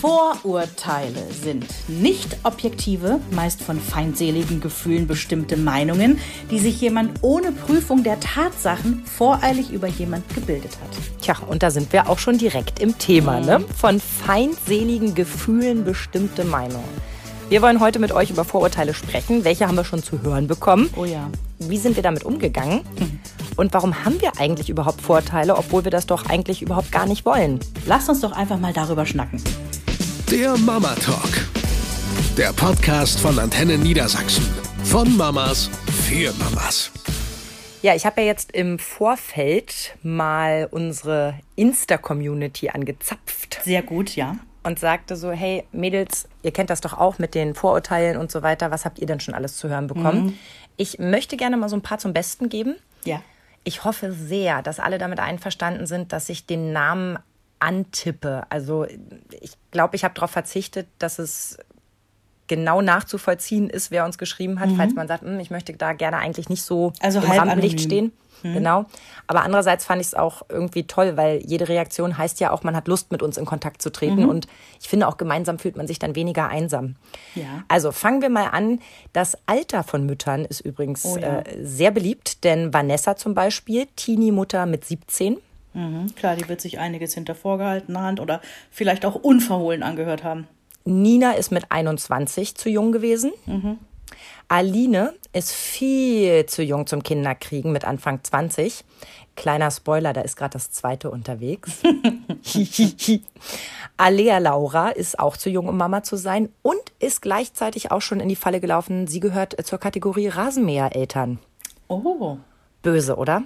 Vorurteile sind nicht objektive, meist von feindseligen Gefühlen bestimmte Meinungen, die sich jemand ohne Prüfung der Tatsachen voreilig über jemand gebildet hat. Tja, und da sind wir auch schon direkt im Thema, ne? Von feindseligen Gefühlen bestimmte Meinungen. Wir wollen heute mit euch über Vorurteile sprechen. Welche haben wir schon zu hören bekommen? Oh ja. Wie sind wir damit umgegangen? Und warum haben wir eigentlich überhaupt Vorurteile, obwohl wir das doch eigentlich überhaupt gar nicht wollen? Lasst uns doch einfach mal darüber schnacken. Der Mama Talk. Der Podcast von Antenne Niedersachsen. Von Mamas für Mamas. Ja, ich habe ja jetzt im Vorfeld mal unsere Insta-Community angezapft Sehr gut, ja. und sagte so, hey Mädels, ihr kennt das doch auch mit den Vorurteilen und so weiter. Was habt ihr denn schon alles zu hören bekommen? Ich möchte gerne mal so ein paar zum Besten geben. Ja. Ich hoffe sehr, dass alle damit einverstanden sind, dass ich den Namen antippe. Also ich glaube, ich habe darauf verzichtet, dass es genau nachzuvollziehen ist, wer uns geschrieben hat, falls man sagt, "Hm, ich möchte da gerne eigentlich nicht so Mhm. Also im Rampenlicht stehen. Genau. Aber andererseits fand ich es auch irgendwie toll, weil jede Reaktion heißt ja auch, man hat Lust, mit uns in Kontakt zu treten. Mhm. Und ich finde, auch gemeinsam fühlt man sich dann weniger einsam. Ja. Also fangen wir mal an. Das Alter von Müttern ist übrigens Oh ja. äh, sehr beliebt, denn Vanessa zum Beispiel, Teenie-Mutter mit 17, Mhm. Klar, die wird sich einiges hinter vorgehaltener Hand oder vielleicht auch unverhohlen angehört haben. Nina ist mit 21 zu jung gewesen. Aline ist viel zu jung zum Kinderkriegen mit Anfang 20. Kleiner Spoiler, da ist gerade das zweite unterwegs. Alea Laura ist auch zu jung, um Mama zu sein und ist gleichzeitig auch schon in die Falle gelaufen. Sie gehört zur Kategorie Rasenmähereltern. Oh. Böse, oder?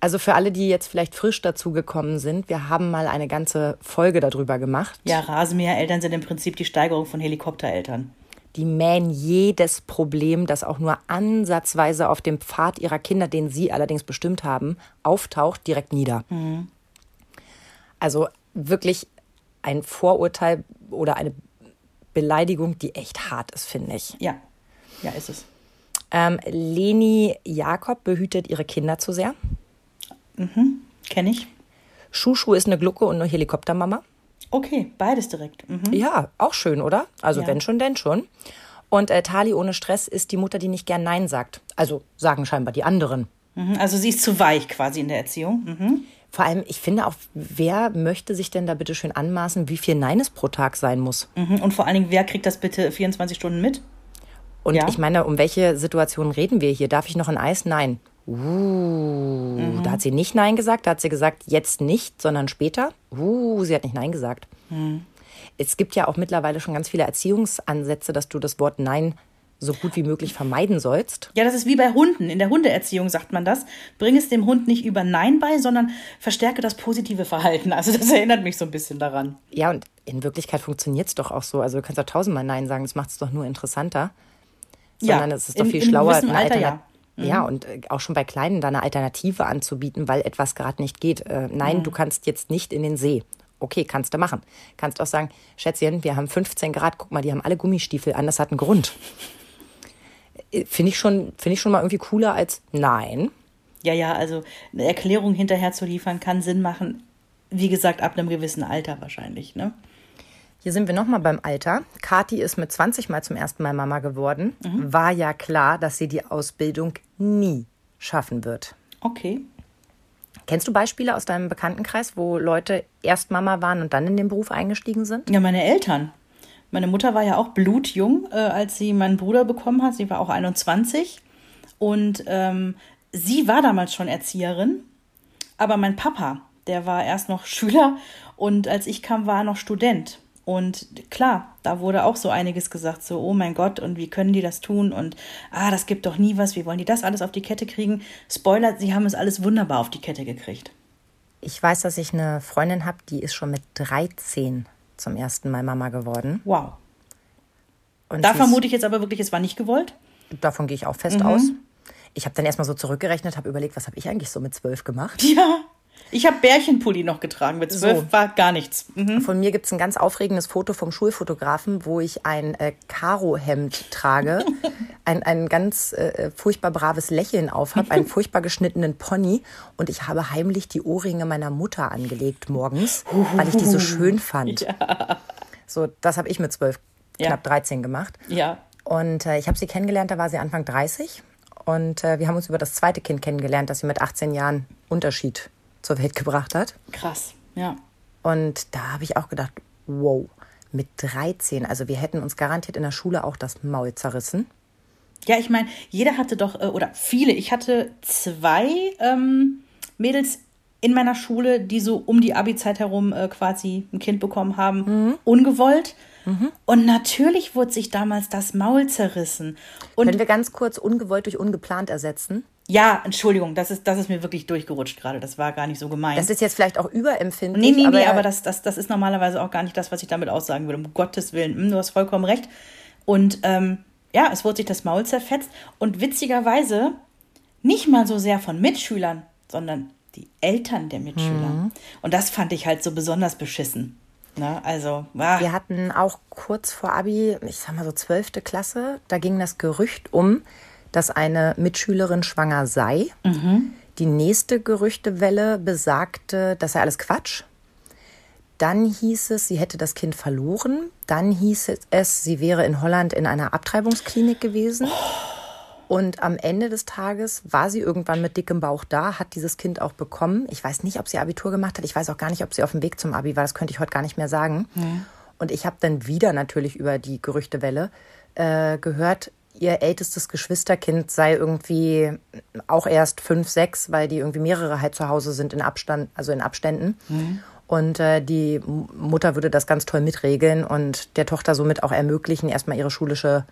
Also für alle, die jetzt vielleicht frisch dazugekommen sind, wir haben mal eine ganze Folge darüber gemacht. Ja, Rasenmähereltern sind im Prinzip die Steigerung von Helikoptereltern. Die mähen jedes Problem, das auch nur ansatzweise auf dem Pfad ihrer Kinder, den sie allerdings bestimmt haben, auftaucht, direkt nieder. Also wirklich ein Vorurteil oder eine Beleidigung, die echt hart ist, finde ich. Ja. Ja, ist es. Ähm, Leni Jakob behütet ihre Kinder zu sehr. Kenne ich. Schuschu ist eine Glucke und eine Helikoptermama. Okay, beides direkt. Mhm. Ja, auch schön, oder? Also Ja. wenn schon, denn schon. Und äh, Tali ohne Stress ist die Mutter, die nicht gern Nein sagt. Also sagen scheinbar die anderen. Mhm. Also sie ist zu weich quasi in der Erziehung. Mhm. Vor allem, ich finde auch, wer möchte sich denn da bitte schön anmaßen, wie viel Nein es pro Tag sein muss? Mhm. Und vor allen Dingen, wer kriegt das bitte 24 Stunden mit? Und Ja. ich meine, um welche Situationen reden wir hier? Darf ich noch ein Eis? Nein. Uh, da hat sie nicht Nein gesagt. Da hat sie gesagt, jetzt nicht, sondern später. Uh, sie hat nicht Nein gesagt. Es gibt ja auch mittlerweile schon ganz viele Erziehungsansätze, dass du das Wort Nein so gut wie möglich vermeiden sollst. Ja, das ist wie bei Hunden. In der Hundeerziehung sagt man das. Bring es dem Hund nicht über Nein bei, sondern verstärke das positive Verhalten. Also das erinnert mich so ein bisschen daran. Ja, und in Wirklichkeit funktioniert es doch auch so. Also du kannst doch tausendmal Nein sagen, das macht es doch nur interessanter. Ja, Sondern es ist doch in- viel in schlauer, gewissem eine Alter, ja. Mhm. ja, und äh, auch schon bei Kleinen da eine Alternative anzubieten, weil etwas gerade nicht geht. Äh, nein, Mhm. du kannst jetzt nicht in den See. Okay, kannst du machen. Kannst auch sagen, Schätzchen, wir haben 15 Grad, guck mal, die haben alle Gummistiefel an, das hat einen Grund. Äh, Finde ich, schon, finde ich schon mal irgendwie cooler als nein. Ja, ja, also eine Erklärung hinterher zu liefern kann Sinn machen. Wie gesagt, ab einem gewissen Alter wahrscheinlich, ne? Hier sind wir nochmal beim Alter. Kathi ist mit 20 Mal zum ersten Mal Mama geworden. Mhm. War ja klar, dass sie die Ausbildung nie schaffen wird. Okay. Kennst du Beispiele aus deinem Bekanntenkreis, wo Leute erst Mama waren und dann in den Beruf eingestiegen sind? Ja, meine Eltern. Meine Mutter war ja auch blutjung, äh, als sie meinen Bruder bekommen hat. Sie war auch 21. Und ähm, sie war damals schon Erzieherin. Aber mein Papa, der war erst noch Schüler und als ich kam, war er noch Student. Und klar, da wurde auch so einiges gesagt, so, oh mein Gott, und wie können die das tun? Und ah, das gibt doch nie was, wie wollen die das alles auf die Kette kriegen? Spoiler, sie haben es alles wunderbar auf die Kette gekriegt. Ich weiß, dass ich eine Freundin habe, die ist schon mit 13 zum ersten Mal Mama geworden. Wow. Und Da vermute ich jetzt aber wirklich, es war nicht gewollt. Davon gehe ich auch fest aus. Ich habe dann erstmal so zurückgerechnet, habe überlegt, was habe ich eigentlich so mit zwölf gemacht? Ja. Ich habe Bärchenpulli noch getragen. Mit zwölf So. war gar nichts. Mhm. Von mir gibt es ein ganz aufregendes Foto vom Schulfotografen, wo ich ein äh, Karohemd trage, ein, ein ganz äh, furchtbar braves Lächeln auf habe, einen furchtbar geschnittenen Pony und ich habe heimlich die Ohrringe meiner Mutter angelegt morgens, weil ich die so schön fand. So, das habe ich mit zwölf, Ja. knapp 13 gemacht. Ja. Und äh, ich habe sie kennengelernt, da war sie Anfang 30. Und äh, wir haben uns über das zweite Kind kennengelernt, das sie mit 18 Jahren Unterschied zur Welt gebracht hat. Krass. Ja. Und da habe ich auch gedacht, wow, mit 13, also wir hätten uns garantiert in der Schule auch das Maul zerrissen. Ja, ich meine, jeder hatte doch, äh, oder viele, ich hatte zwei ähm, Mädels in meiner Schule, die so um die Abi-Zeit herum äh, quasi ein Kind bekommen haben, ungewollt. Und natürlich wurde sich damals das Maul zerrissen. Und Können wir ganz kurz ungewollt durch ungeplant ersetzen? Ja, Entschuldigung, das ist, das ist mir wirklich durchgerutscht gerade. Das war gar nicht so gemeint. Das ist jetzt vielleicht auch überempfindlich. Nee, nee, aber, nee, aber das, das, das ist normalerweise auch gar nicht das, was ich damit aussagen würde. Um Gottes Willen, Hm, du hast vollkommen recht. Und ähm, ja, es wurde sich das Maul zerfetzt. Und witzigerweise nicht mal so sehr von Mitschülern, sondern die Eltern der Mitschüler. Mhm. Und das fand ich halt so besonders beschissen. Ne? Also, ah, Wir hatten auch kurz vor Abi, ich sag mal so zwölfte Klasse, da ging das Gerücht um, dass eine Mitschülerin schwanger sei. Die nächste Gerüchtewelle besagte, das sei alles Quatsch. Dann hieß es, sie hätte das Kind verloren. Dann hieß es, sie wäre in Holland in einer Abtreibungsklinik gewesen. Und am Ende des Tages war sie irgendwann mit dickem Bauch da, hat dieses Kind auch bekommen. Ich weiß nicht, ob sie Abitur gemacht hat. Ich weiß auch gar nicht, ob sie auf dem Weg zum Abi war. Das könnte ich heute gar nicht mehr sagen. Und ich habe dann wieder natürlich über die Gerüchtewelle äh, gehört, ihr ältestes Geschwisterkind sei irgendwie auch erst fünf, sechs, weil die irgendwie mehrere halt zu Hause sind in Abstand, also in Abständen. Und äh, die Mutter würde das ganz toll mitregeln und der Tochter somit auch ermöglichen, erstmal ihre schulische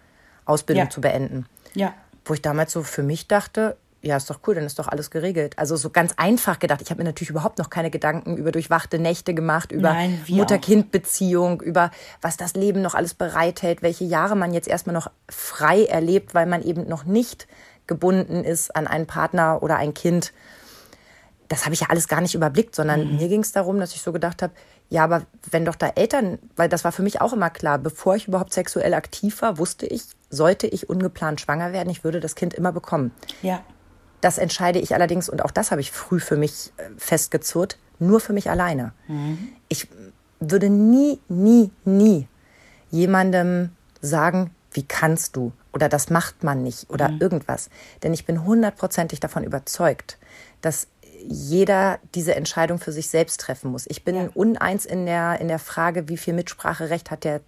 Ausbildung Ja. zu beenden ja. wo ich damals so für mich dachte, ja, ist doch cool, dann ist doch alles geregelt. Also so ganz einfach gedacht. Ich habe mir natürlich überhaupt noch keine Gedanken über durchwachte Nächte gemacht, über Mutter-Kind-Beziehung, über was das Leben noch alles bereithält, welche Jahre man jetzt erstmal noch frei erlebt, weil man eben noch nicht gebunden ist an einen Partner oder ein Kind. Das habe ich ja alles gar nicht überblickt, sondern mir ging es darum, dass ich so gedacht habe, ja, aber wenn doch da Eltern, weil das war für mich auch immer klar, bevor ich überhaupt sexuell aktiv war, wusste ich, sollte ich ungeplant schwanger werden, ich würde das Kind immer bekommen. Ja. Das entscheide ich allerdings, und auch das habe ich früh für mich äh, festgezurrt, nur für mich alleine. Ich würde nie, nie, nie jemandem sagen, wie kannst du oder das macht man nicht oder irgendwas. Denn ich bin hundertprozentig davon überzeugt, dass jeder diese Entscheidung für sich selbst treffen muss. Ich bin Ja. uneins in der, in der Frage, wie viel Mitspracherecht hat der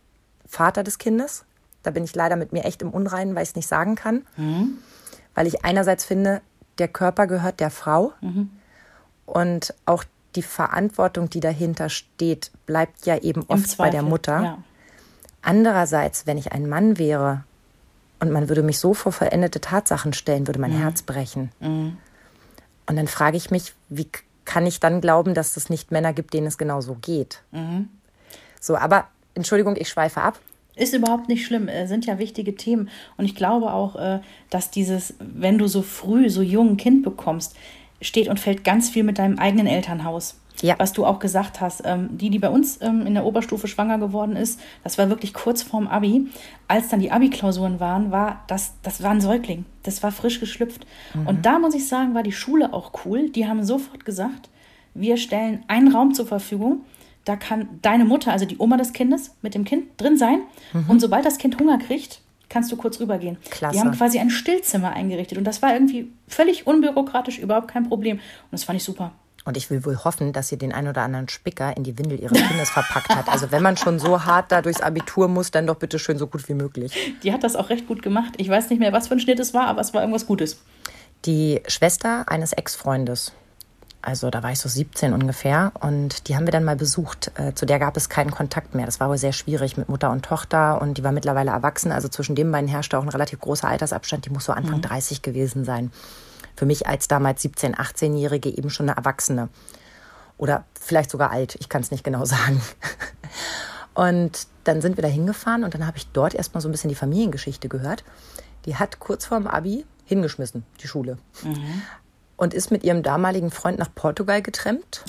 Vater des Kindes. Da bin ich leider mit mir echt im Unreinen, weil ich es nicht sagen kann. Weil ich einerseits finde, der Körper gehört der Frau und auch die Verantwortung, die dahinter steht, bleibt ja eben oft bei der Mutter. Ja. Andererseits, wenn ich ein Mann wäre und man würde mich so vor vollendete Tatsachen stellen, würde mein Herz brechen. Und dann frage ich mich, wie kann ich dann glauben, dass es nicht Männer gibt, denen es genauso geht? So, aber Entschuldigung, ich schweife ab. Ist überhaupt nicht schlimm, äh, sind ja wichtige Themen. Und ich glaube auch, äh, dass dieses, wenn du so früh, so jung ein Kind bekommst, steht und fällt ganz viel mit deinem eigenen Elternhaus. Ja. Was du auch gesagt hast, ähm, die, die bei uns ähm, in der Oberstufe schwanger geworden ist, das war wirklich kurz vorm Abi. Als dann die Abi-Klausuren waren, war das, das war ein Säugling. Das war frisch geschlüpft. Und da muss ich sagen, war die Schule auch cool. Die haben sofort gesagt, wir stellen einen Raum zur Verfügung. Da kann deine Mutter, also die Oma des Kindes, mit dem Kind drin sein. Und sobald das Kind Hunger kriegt, kannst du kurz rübergehen. Klasse. Die haben quasi ein Stillzimmer eingerichtet. Und das war irgendwie völlig unbürokratisch, überhaupt kein Problem. Und das fand ich super. Und ich will wohl hoffen, dass sie den ein oder anderen Spicker in die Windel ihres Kindes verpackt hat. Also wenn man schon so hart da durchs Abitur muss, dann doch bitte schön so gut wie möglich. Die hat das auch recht gut gemacht. Ich weiß nicht mehr, was für ein Schnitt es war, aber es war irgendwas Gutes. Die Schwester eines Ex-Freundes, also da war ich so 17 ungefähr, und die haben wir dann mal besucht. Äh, zu der gab es keinen Kontakt mehr. Das war wohl sehr schwierig mit Mutter und Tochter und die war mittlerweile erwachsen. Also zwischen den beiden herrschte auch ein relativ großer Altersabstand. Die muss so Anfang 30 gewesen sein. Für mich als damals 17-, 18-Jährige eben schon eine Erwachsene. Oder vielleicht sogar alt, ich kann es nicht genau sagen. Und dann sind wir da hingefahren und dann habe ich dort erstmal so ein bisschen die Familiengeschichte gehört. Die hat kurz vorm Abi hingeschmissen, die Schule. Und ist mit ihrem damaligen Freund nach Portugal getrennt.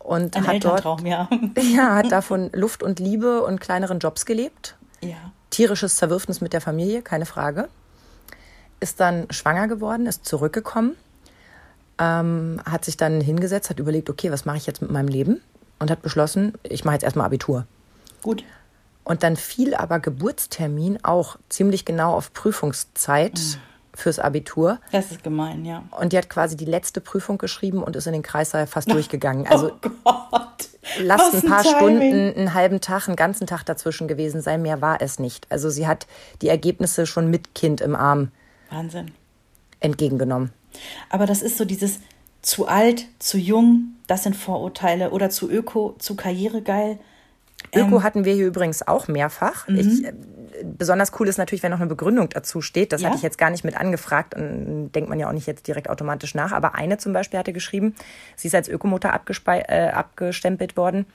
Und Ein hat dort, ja. ja, hat davon Luft und Liebe und kleineren Jobs gelebt. ja. Tierisches Zerwürfnis mit der Familie, keine Frage. Ist dann schwanger geworden, ist zurückgekommen, ähm, hat sich dann hingesetzt, hat überlegt, okay, was mache ich jetzt mit meinem Leben? Und hat beschlossen, ich mache jetzt erstmal Abitur. Gut. Und dann fiel aber Geburtstermin auch ziemlich genau auf Prüfungszeit fürs Abitur. Das ist gemein, ja. Und die hat quasi die letzte Prüfung geschrieben und ist in den Kreissaal fast durchgegangen. Also oh Gott. lasst Was ein paar Timing. Stunden, einen halben Tag, einen ganzen Tag dazwischen gewesen sein. Mehr war es nicht. Also sie hat die Ergebnisse schon mit Kind im Arm Wahnsinn. entgegengenommen. Aber das ist so dieses zu alt, zu jung, das sind Vorurteile. Oder zu öko, zu karrieregeil. Öko Ähm. hatten wir hier übrigens auch mehrfach. Ich, äh, besonders cool ist natürlich, wenn noch eine Begründung dazu steht. Das Ja. hatte ich jetzt gar nicht mit angefragt und denkt man ja auch nicht jetzt direkt automatisch nach. Aber eine zum Beispiel hatte geschrieben, sie ist als Ökomutter äh, abgestempelt worden,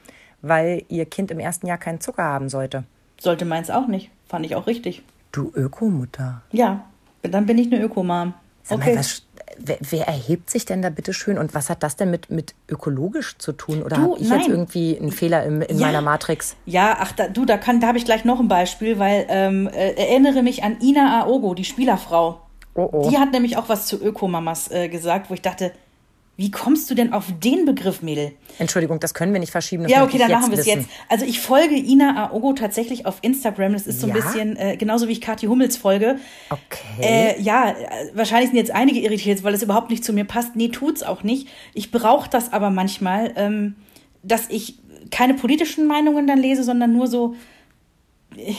weil ihr Kind im ersten Jahr keinen Zucker haben sollte. Sollte meins auch nicht. Fand ich auch richtig. Du Ökomutter. Ja, dann bin ich eine Ökomam. Okay. mal, was, wer, wer erhebt sich denn da bitte schön und was hat das denn mit, mit ökologisch zu tun? Oder habe ich jetzt nein. irgendwie einen Fehler in, in Ja. meiner Matrix? Ja, ach, da, du, da kann, da habe ich gleich noch ein Beispiel, weil ähm, äh, erinnere mich an Ina Aogo, die Spielerfrau. Oh, oh. Die hat nämlich auch was zu Ökomamas äh, gesagt, wo ich dachte, wie kommst du denn auf den Begriff, Mädel? Entschuldigung, das können wir nicht verschieben. Ja, okay, dann machen wir es jetzt. Also ich folge Ina Aogo tatsächlich auf Instagram. Das ist so ein Ja? bisschen äh, genauso wie ich Kathi Hummels folge. Okay. Äh, ja, äh, wahrscheinlich sind jetzt einige irritiert, weil es überhaupt nicht zu mir passt. Nee, tut's auch nicht. Ich brauche das aber manchmal, ähm, dass ich keine politischen Meinungen dann lese, sondern nur so äh,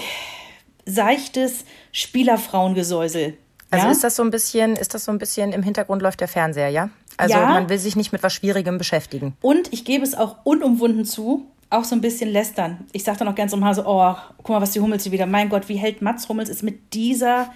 seichtes Spielerfrauengesäusel. Also ja? ist das so ein bisschen, ist das so ein bisschen im Hintergrund läuft der Fernseher, ja? Also Ja. man will sich nicht mit was Schwierigem beschäftigen. Und ich gebe es auch unumwunden zu, auch so ein bisschen lästern. Ich sage dann auch ganz um Hase, oh, guck mal, was die Hummels hier wieder. Mein Gott, wie hält Mats Hummels es mit dieser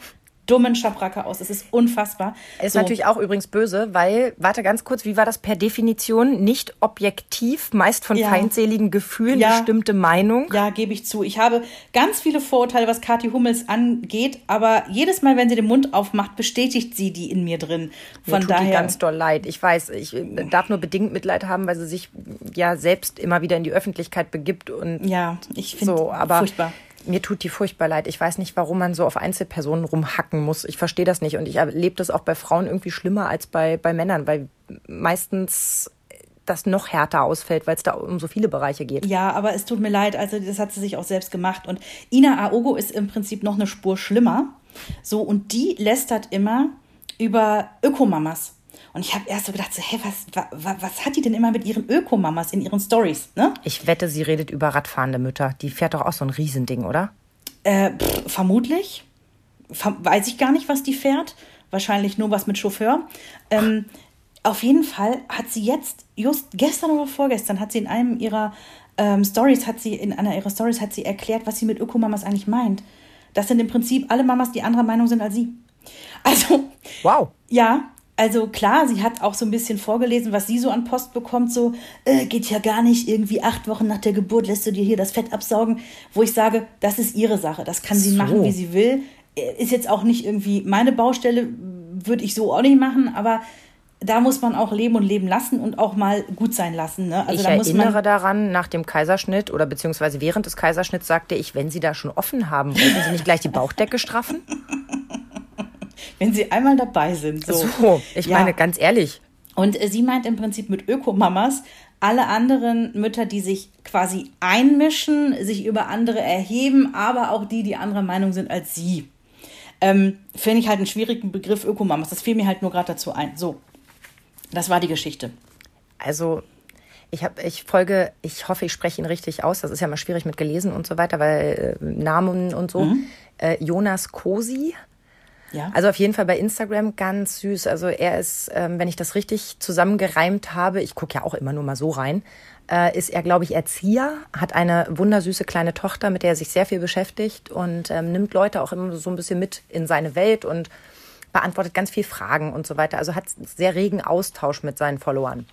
dummen Schabracke aus? Es ist unfassbar. Ist So. natürlich auch übrigens böse, weil, warte ganz kurz, wie war das per Definition? Nicht objektiv, meist von Ja. feindseligen Gefühlen Ja. bestimmte Meinung. Ja, gebe ich zu. Ich habe ganz viele Vorurteile, was Kathi Hummels angeht, aber jedes Mal, wenn sie den Mund aufmacht, bestätigt sie die in mir drin. Mir Von tut die daher. ganz doll leid. Ich weiß, ich äh, darf nur bedingt Mitleid haben, weil sie sich ja selbst immer wieder in die Öffentlichkeit begibt und ja, ich finde so, aber furchtbar. Mir tut die furchtbar leid. Ich weiß nicht, warum man so auf Einzelpersonen rumhacken muss. Ich verstehe das nicht und ich erlebe das auch bei Frauen irgendwie schlimmer als bei, bei Männern, weil meistens das noch härter ausfällt, weil es da um so viele Bereiche geht. Ja, aber es tut mir leid, also das hat sie sich auch selbst gemacht. Und Ina Aogo ist im Prinzip noch eine Spur schlimmer. So, und die lästert immer über Ökomamas. Und ich habe erst so gedacht, so, hä, was, wa, was hat die denn immer mit ihren Ökomamas in ihren Stories, ne? Ich wette, sie redet über radfahrende Mütter. Die fährt doch auch so ein Riesending, oder? Äh, pff, vermutlich. Ver weiß ich gar nicht, was die fährt. Wahrscheinlich nur was mit Chauffeur. Ähm, auf jeden Fall hat sie jetzt, just gestern oder vorgestern, hat sie in einem ihrer ähm, Stories, hat sie, in einer ihrer Stories hat sie erklärt, was sie mit Ökomamas eigentlich meint. Das sind im Prinzip alle Mamas, die anderer Meinung sind als sie. Also, Wow. ja, also klar, sie hat auch so ein bisschen vorgelesen, was sie so an Post bekommt. So, äh, geht ja gar nicht, irgendwie acht Wochen nach der Geburt lässt du dir hier das Fett absaugen. Wo ich sage, das ist ihre Sache. Das kann sie So. machen, wie sie will. Äh, Ist jetzt auch nicht irgendwie meine Baustelle, würde ich so auch nicht machen, aber da muss man auch leben und leben lassen und auch mal gut sein lassen. Ne? Also ich da muss erinnere daran, nach dem Kaiserschnitt oder beziehungsweise während des Kaiserschnitts sagte ich, wenn Sie da schon offen haben, wollten Sie nicht gleich die Bauchdecke straffen? Wenn sie einmal dabei sind. So, So, ich Ja. meine, ganz ehrlich, Und äh, sie meint im Prinzip mit Ökomamas alle anderen Mütter, die sich quasi einmischen, sich über andere erheben, aber auch die, die anderer Meinung sind als sie. Ähm, Finde ich halt einen schwierigen Begriff Ökomamas. Das fiel mir halt nur gerade dazu ein. So, das war die Geschichte. also ich habe, ich folge, ich hoffe, ich spreche ihn richtig aus. Das ist ja mal schwierig mit gelesen und so weiter, weil äh, Namen und so. Äh, Jonas Kosi. Ja. Also auf jeden Fall bei Instagram ganz süß. Also er ist, ähm, wenn ich das richtig zusammengereimt habe, ich gucke ja auch immer nur mal so rein, äh, ist er, glaube ich, Erzieher, hat eine wundersüße kleine Tochter, mit der er sich sehr viel beschäftigt und ähm, nimmt Leute auch immer so ein bisschen mit in seine Welt und beantwortet ganz viel Fragen und so weiter. Also hat sehr regen Austausch mit seinen Followern.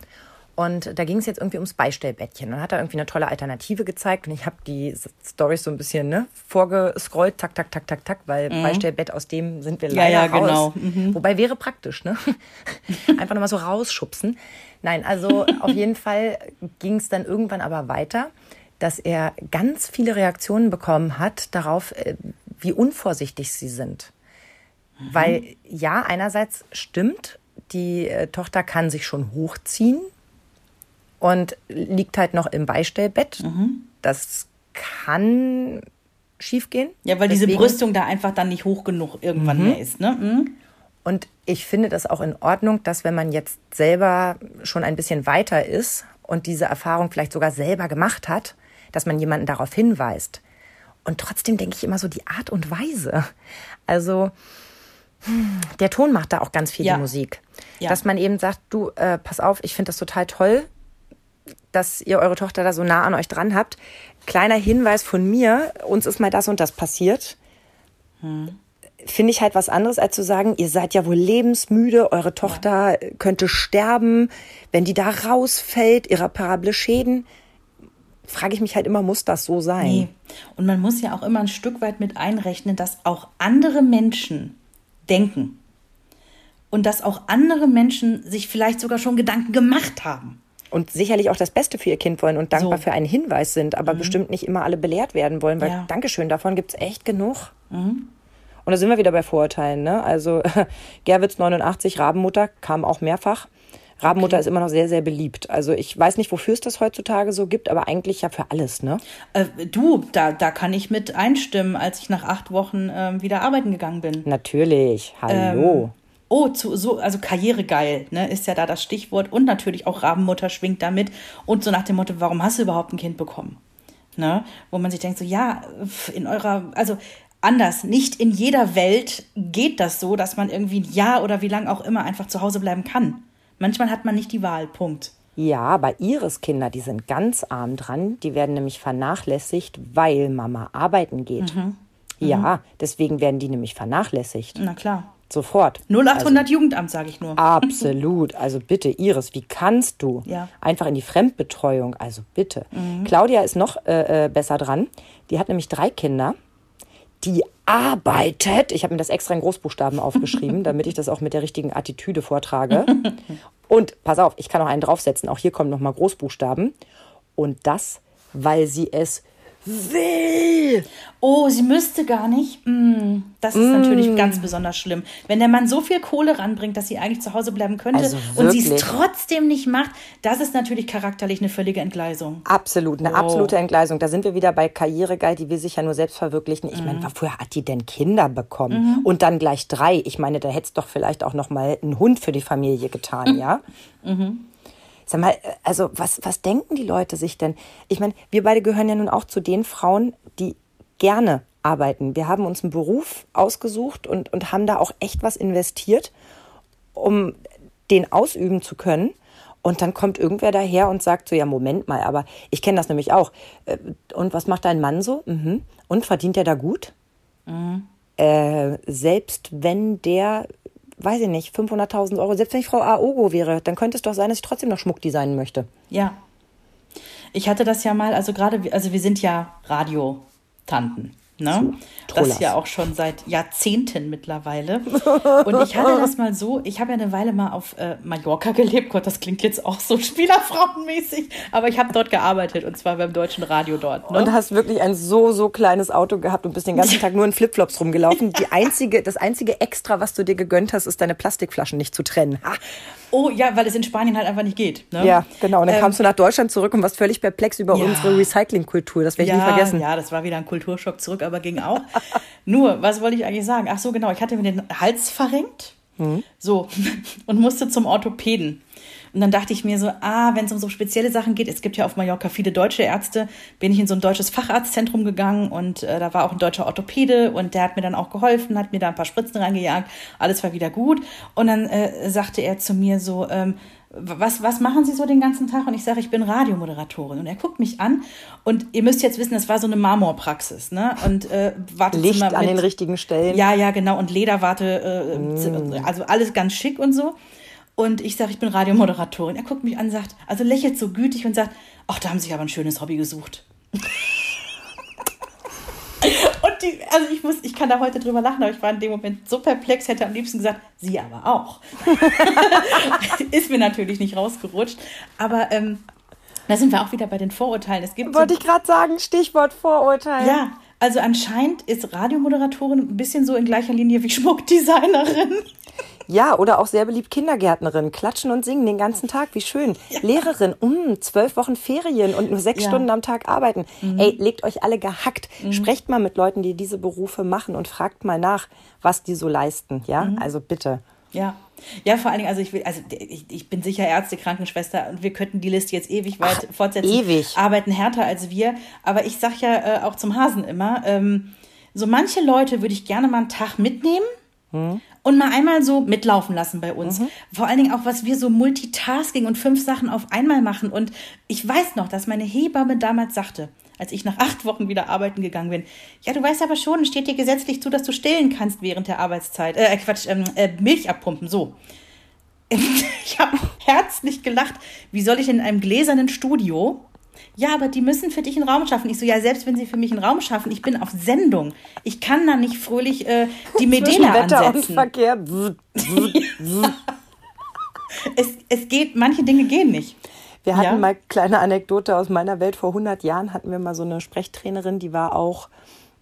Und da ging es jetzt irgendwie ums Beistellbettchen. Dann hat er irgendwie eine tolle Alternative gezeigt und ich habe die Stories so ein bisschen ne, vorgescrollt, tak, tak, tak, tak, tak, weil Beistellbett, aus dem sind wir Mhm. Ja, leider ja, raus. genau. Wobei wäre praktisch, ne? Einfach nochmal so rausschubsen. Nein, also auf jeden Fall ging es dann irgendwann aber weiter, dass er ganz viele Reaktionen bekommen hat darauf, äh, wie unvorsichtig sie sind. Weil ja, einerseits stimmt, die äh, Tochter kann sich schon hochziehen und liegt halt noch im Beistellbett. Das kann schiefgehen. Ja, weil diese Deswegen- Brüstung da einfach dann nicht hoch genug irgendwann mehr ist, ne? Mhm. Und ich finde das auch in Ordnung, dass wenn man jetzt selber schon ein bisschen weiter ist und diese Erfahrung vielleicht sogar selber gemacht hat, dass man jemanden darauf hinweist. Und trotzdem denke ich immer so die Art und Weise. Also hm, der Ton macht da auch ganz viel Ja. die Musik. Ja. Dass man eben sagt, du, äh, pass auf, ich finde das total toll, dass ihr eure Tochter da so nah an euch dran habt. Kleiner Hinweis von mir, uns ist mal das und das passiert finde ich halt was anderes, als zu sagen, ihr seid ja wohl lebensmüde, eure Tochter könnte sterben, wenn die da rausfällt, irreparable Schäden. Frage ich mich halt immer, muss das so sein? Nee. Und man muss ja auch immer ein Stück weit mit einrechnen, dass auch andere Menschen denken. Und dass auch andere Menschen sich vielleicht sogar schon Gedanken gemacht haben. Und sicherlich auch das Beste für ihr Kind wollen und dankbar So. für einen Hinweis sind, aber bestimmt nicht immer alle belehrt werden wollen, weil Ja. Dankeschön, davon gibt's echt genug. Und da sind wir wieder bei Vorurteilen. Ne? Also Gerwitz 89, Rabenmutter, kam auch mehrfach. Rabenmutter ist immer noch sehr, sehr beliebt. Also ich weiß nicht, wofür es das heutzutage so gibt, aber eigentlich ja für alles, ne? Äh, du, da, da kann ich mit einstimmen, als ich nach acht Wochen ähm, wieder arbeiten gegangen bin. Natürlich. Hallo. Oh, zu, so, also karrieregeil, ne, ist ja da das Stichwort. Und natürlich auch Rabenmutter schwingt damit. Und so nach dem Motto, warum hast du überhaupt ein Kind bekommen? Ne? Wo man sich denkt, so, ja, in eurer, also anders, nicht in jeder Welt geht das so, dass man irgendwie ein Jahr oder wie lange auch immer einfach zu Hause bleiben kann. Manchmal hat man nicht die Wahl, Punkt. Ja, aber Iris Kinder, die sind ganz arm dran. Die werden nämlich vernachlässigt, weil Mama arbeiten geht. Ja, deswegen werden die nämlich vernachlässigt. Na klar. Sofort. 0800 Jugendamt, sage ich nur. Absolut. Also bitte, Iris, wie kannst du Ja. einfach in die Fremdbetreuung? Also bitte. Claudia ist noch äh, äh, besser dran. Die hat nämlich drei Kinder. Die arbeitet. Ich habe mir das extra in Großbuchstaben aufgeschrieben, damit ich das auch mit der richtigen Attitüde vortrage. Und pass auf, ich kann auch einen draufsetzen. Auch hier kommen nochmal Großbuchstaben. Und das, weil sie es will. Oh, sie müsste gar nicht. Mm, das ist natürlich ganz besonders schlimm. Wenn der Mann so viel Kohle ranbringt, dass sie eigentlich zu Hause bleiben könnte Also und sie es trotzdem nicht macht, das ist natürlich charakterlich eine völlige Entgleisung. Absolut, eine absolute Entgleisung. Da sind wir wieder bei Karrieregeil, die will sich ja nur selbst verwirklichen. Ich meine, woher hat die denn Kinder bekommen? Und dann gleich drei. Ich meine, da hätte es doch vielleicht auch noch mal einen Hund für die Familie getan, ja? Sag mal, also was, was denken die Leute sich denn? Ich meine, wir beide gehören ja nun auch zu den Frauen, die gerne arbeiten. Wir haben uns einen Beruf ausgesucht und, und haben da auch echt was investiert, um den ausüben zu können. Und dann kommt irgendwer daher und sagt so, ja, Moment mal, aber ich kenne das nämlich auch. Äh, Und was macht dein Mann so? Mhm. Und verdient er da gut? Äh, selbst wenn der, weiß ich nicht, 500.000 Euro, selbst wenn ich Frau Aogo wäre, dann könnte es doch sein, dass ich trotzdem noch Schmuck designen möchte. Ja. Ich hatte das ja mal, also gerade, also wir sind ja Radiotanten. Ne? Das ja auch schon seit Jahrzehnten mittlerweile. Und ich hatte das mal so, ich habe ja eine Weile mal auf äh, Mallorca gelebt. Gott, das klingt jetzt auch so spielerfrauenmäßig. Aber ich habe dort gearbeitet und zwar beim deutschen Radio dort. Ne? Und hast wirklich ein so, so kleines Auto gehabt und bist den ganzen Tag nur in Flipflops rumgelaufen. Die einzige, das einzige Extra, was du dir gegönnt hast, ist deine Plastikflaschen nicht zu trennen. Ha. Oh ja, weil es in Spanien halt einfach nicht geht. Ne? Ja, genau. Und dann Ähm, kamst du nach Deutschland zurück und warst völlig perplex über Ja. unsere Recyclingkultur. Das werde ich nie vergessen. Ja, das war wieder ein Kulturschock zurück, aber ging auch. Nur, was wollte ich eigentlich sagen? Ach so, genau, ich hatte mir den Hals verrenkt. Hm. So, und musste zum Orthopäden. Und dann dachte ich mir so, ah, wenn es um so spezielle Sachen geht, es gibt ja auf Mallorca viele deutsche Ärzte, bin ich in so ein deutsches Facharztzentrum gegangen und äh, da war auch ein deutscher Orthopäde und der hat mir dann auch geholfen, hat mir da ein paar Spritzen reingejagt, alles war wieder gut. Und dann äh, sagte er zu mir so, ähm, was, was machen Sie so den ganzen Tag? Und ich sage, ich bin Radiomoderatorin. Und er guckt mich an und ihr müsst jetzt wissen, das war so eine Marmorpraxis, ne? Und äh, Licht an den richtigen Stellen. ja, ja, genau. Und Lederwarte, äh, also alles ganz schick und so. Und ich sage, ich bin Radiomoderatorin. Er guckt mich an, sagt, also lächelt so gütig und sagt, ach, da haben Sie sich aber ein schönes Hobby gesucht. und die, also ich muss, ich kann da heute drüber lachen, aber ich war in dem Moment so perplex, hätte am liebsten gesagt, Sie aber auch. Ist mir natürlich nicht rausgerutscht. Aber ähm, da sind wir auch wieder bei den Vorurteilen. Es gibt so Wollte ich gerade sagen, Stichwort Vorurteil. ja, Also anscheinend ist Radiomoderatorin ein bisschen so in gleicher Linie wie Schmuckdesignerin. Ja, oder auch sehr beliebt Kindergärtnerin. Klatschen und singen den ganzen Tag, wie schön. Ja. Lehrerin, um zwölf Wochen Ferien und nur sechs ja. Stunden am Tag arbeiten. Mhm. Ey, legt euch alle gehackt. Mhm. Sprecht mal mit Leuten, die diese Berufe machen und fragt mal nach, was die so leisten. Ja, mhm. also bitte. Ja. Ja, vor allen Dingen, also ich will, also ich, ich bin sicher Ärzte, Krankenschwester und wir könnten die Liste jetzt ewig weit Ach, fortsetzen. Ewig. Arbeiten härter als wir. Aber ich sag ja äh, auch zum Hasen immer, ähm, so manche Leute würde ich gerne mal einen Tag mitnehmen. Hm und mal einmal so mitlaufen lassen bei uns. Mhm. Vor allen Dingen auch, was wir so Multitasking und fünf Sachen auf einmal machen. Und ich weiß noch, dass meine Hebamme damals sagte, als ich nach acht Wochen wieder arbeiten gegangen bin, ja, du weißt aber schon, steht dir gesetzlich zu, dass du stillen kannst während der Arbeitszeit. Äh, Quatsch, ähm, äh, Milch abpumpen, so. ich habe herzlich gelacht. Wie soll ich in einem gläsernen Studio ja, aber die müssen für dich einen Raum schaffen. Ich so, ja, selbst wenn sie für mich einen Raum schaffen, ich bin auf Sendung. Ich kann da nicht fröhlich äh, die Medela Wetter ansetzen. Und Verkehr. ja. es, es geht, manche Dinge gehen nicht. Wir hatten ja. mal kleine Anekdote aus meiner Welt. Vor 100 Jahren hatten wir mal so eine Sprechtrainerin, die war auch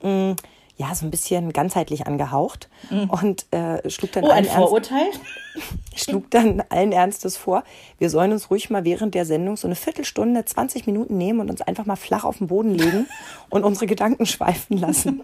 mh, mm, ja so ein bisschen ganzheitlich angehaucht mhm. und äh, schlug dann oh, ein Vorurteil. Schlug dann allen Ernstes vor, wir sollen uns ruhig mal während der Sendung so eine Viertelstunde, 20 Minuten nehmen und uns einfach mal flach auf den Boden legen und unsere Gedanken schweifen lassen.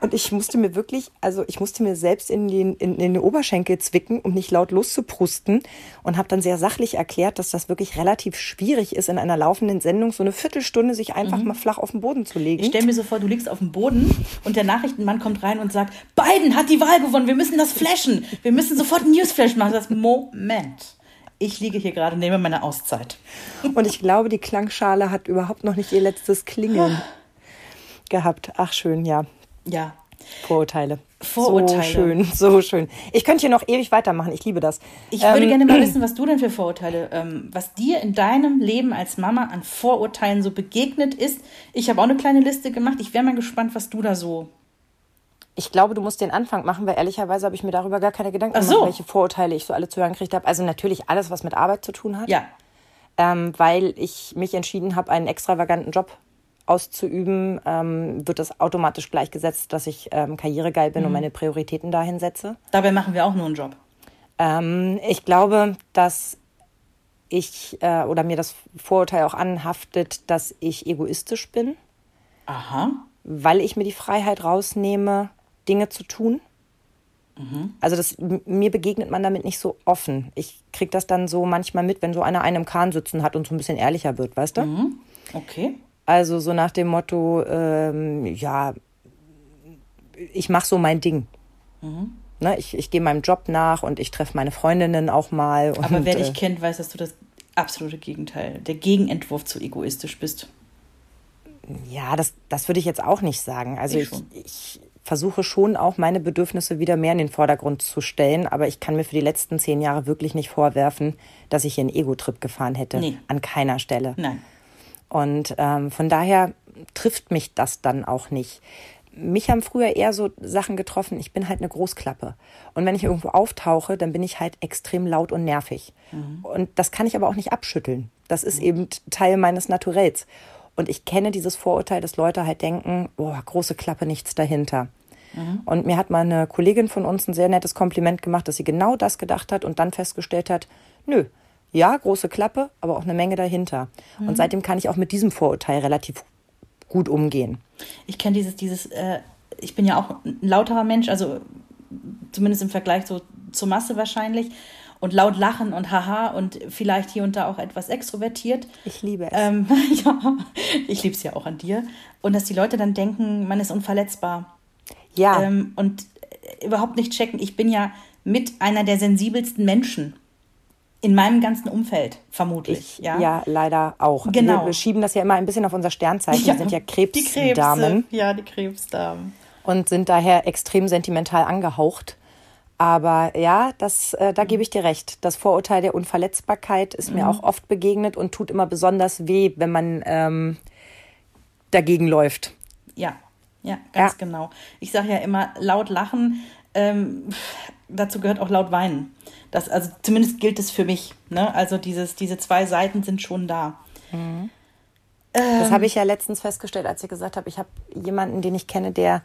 Und ich musste mir wirklich, also ich musste mir selbst in den, in, in den Oberschenkel zwicken, um nicht laut loszuprusten und habe dann sehr sachlich erklärt, dass das wirklich relativ schwierig ist, in einer laufenden Sendung so eine Viertelstunde sich einfach mhm. mal flach auf den Boden zu legen. Ich stelle mir so vor, du liegst auf dem Boden und der Nachrichtenmann kommt rein und sagt, Biden hat die Wahl gewonnen, wir müssen das flashen, wir müssen sofort ein Newsflash machen. Das Moment. Ich liege hier gerade, nehme meine Auszeit. Und ich glaube, die Klangschale hat überhaupt noch nicht ihr letztes Klingeln gehabt. Ach, schön, ja. Ja. Vorurteile. Vorurteile. So schön, so schön. Ich könnte hier noch ewig weitermachen. Ich liebe das. Ich ähm, würde gerne mal wissen, was du denn für Vorurteile, ähm, was dir in deinem Leben als Mama an Vorurteilen so begegnet ist. Ich habe auch eine kleine Liste gemacht. Ich wäre mal gespannt, was du da so ich glaube, du musst den Anfang machen, weil ehrlicherweise habe ich mir darüber gar keine Gedanken so. gemacht, welche Vorurteile ich so alle zu hören gekriegt habe. Also natürlich alles, was mit Arbeit zu tun hat. Ja. Ähm, weil ich mich entschieden habe, einen extravaganten Job auszuüben, ähm, wird das automatisch gleichgesetzt, dass ich ähm, karrieregeil bin mhm. und meine Prioritäten dahin setze. Dabei machen wir auch nur einen Job. Ähm, ich glaube, dass ich äh, oder mir das Vorurteil auch anhaftet, dass ich egoistisch bin. Aha. Weil ich mir die Freiheit rausnehme, Dinge zu tun. Mhm. Also das, mir begegnet man damit nicht so offen. Ich kriege das dann so manchmal mit, wenn so einer einen im Kahn sitzen hat und so ein bisschen ehrlicher wird, weißt du? Mhm. Okay. Also so nach dem Motto, ähm, ja, ich mache so mein Ding. Mhm. Ne, ich ich gehe meinem Job nach und ich treffe meine Freundinnen auch mal. Und, Aber wer dich äh, kennt, weiß, dass du das absolute Gegenteil, der Gegenentwurf zu egoistisch bist. Ja, das, das würde ich jetzt auch nicht sagen. Also ich, ich, ich versuche schon auch meine Bedürfnisse wieder mehr in den Vordergrund zu stellen, aber ich kann mir für die letzten zehn Jahre wirklich nicht vorwerfen, dass ich hier einen Ego-Trip gefahren hätte. Nee. An keiner Stelle. Nein. Und ähm, von daher trifft mich das dann auch nicht. Mich haben früher eher so Sachen getroffen, ich bin halt eine Großklappe. Und wenn ich irgendwo auftauche, dann bin ich halt extrem laut und nervig. Mhm. Und das kann ich aber auch nicht abschütteln. Das ist mhm. eben Teil meines Naturells. Und ich kenne dieses Vorurteil, dass Leute halt denken, boah, große Klappe, nichts dahinter. Mhm. Und mir hat mal eine Kollegin von uns ein sehr nettes Kompliment gemacht, dass sie genau das gedacht hat und dann festgestellt hat, nö, ja, große Klappe, aber auch eine Menge dahinter. Mhm. Und seitdem kann ich auch mit diesem Vorurteil relativ gut umgehen. Ich kenne dieses, dieses, äh, ich bin ja auch ein lauterer Mensch, also zumindest im Vergleich so zur Masse wahrscheinlich und laut lachen und haha und vielleicht hier und da auch etwas extrovertiert. Ich liebe es. Ähm, ja, ich liebe es ja auch an dir. Und dass die Leute dann denken, man ist unverletzbar. Ja. Ähm, und überhaupt nicht checken, ich bin ja mit einer der sensibelsten Menschen in meinem ganzen Umfeld, vermutlich. Ich, ja? ja, leider auch. Genau. Wir, schieben das ja immer ein bisschen auf unser Sternzeichen. Ja, wir sind ja Krebsdamen. Ja, die Krebsdamen. Und sind daher extrem sentimental angehaucht. Aber ja, das, äh, da gebe ich dir recht. Das Vorurteil der Unverletzbarkeit ist mhm. mir auch oft begegnet und tut immer besonders weh, wenn man ähm, dagegen läuft. Ja, ja, ganz ja. genau. Ich sage ja immer, laut lachen, ähm, dazu gehört auch laut weinen. Das, also zumindest gilt es für mich. Ne? Also dieses, diese zwei Seiten sind schon da. Mhm. das habe ich ja letztens festgestellt, als ich gesagt habe, ich habe jemanden, den ich kenne, der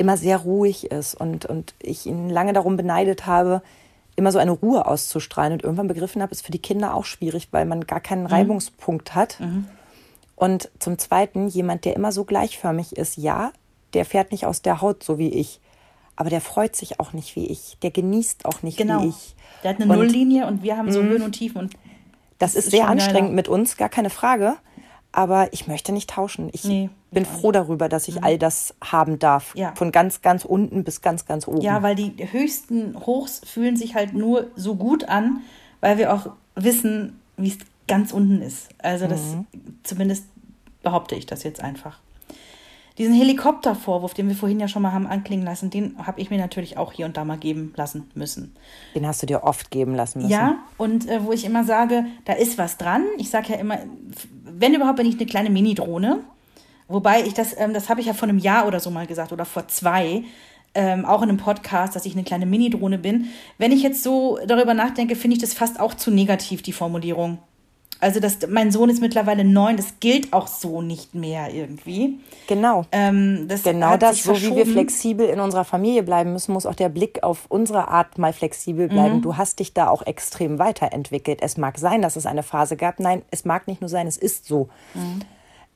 immer sehr ruhig ist und, und ich ihn lange darum beneidet habe, immer so eine Ruhe auszustrahlen und irgendwann begriffen habe, ist für die Kinder auch schwierig, weil man gar keinen Reibungspunkt hat. Und zum Zweiten, jemand, der immer so gleichförmig ist, ja, der fährt nicht aus der Haut, so wie ich. Aber der freut sich auch nicht wie ich. Der genießt auch nicht Genau. wie ich. Der hat eine Und Nulllinie und wir haben so Höhen und Tiefen. Und Das, ist, ist sehr anstrengend geiler. mit uns, gar keine Frage. Aber ich möchte nicht tauschen. Ich Nee, bin froh darüber, dass ich all das haben darf. Ja. Von ganz, ganz unten bis ganz, ganz oben. Ja, weil die höchsten Hochs fühlen sich halt nur so gut an, weil wir auch wissen, wie es ganz unten ist. Also das zumindest behaupte ich das jetzt einfach. Diesen Helikoptervorwurf, den wir vorhin ja schon mal haben anklingen lassen, den habe ich mir natürlich auch hier und da mal geben lassen müssen. Den hast du dir oft geben lassen müssen. Ja, und äh, wo ich immer sage, da ist was dran. Ich sage ja immer, wenn überhaupt, bin ich eine kleine Mini-Drohne. Wobei ich das, ähm, das habe ich ja vor einem Jahr oder so mal gesagt oder vor zwei, ähm, auch in einem Podcast, dass ich eine kleine Mini-Drohne bin. Wenn ich jetzt so darüber nachdenke, finde ich das fast auch zu negativ, die Formulierung. Also das, mein Sohn ist mittlerweile neun, das gilt auch so nicht mehr irgendwie. Genau. Ähm, das Genau das, so wie wir flexibel in unserer Familie bleiben müssen, muss auch der Blick auf unsere Art mal flexibel bleiben. Mhm. Du hast dich da auch extrem weiterentwickelt. Es mag sein, dass es eine Phase gab. Nein, es mag nicht nur sein, es ist so. Mhm.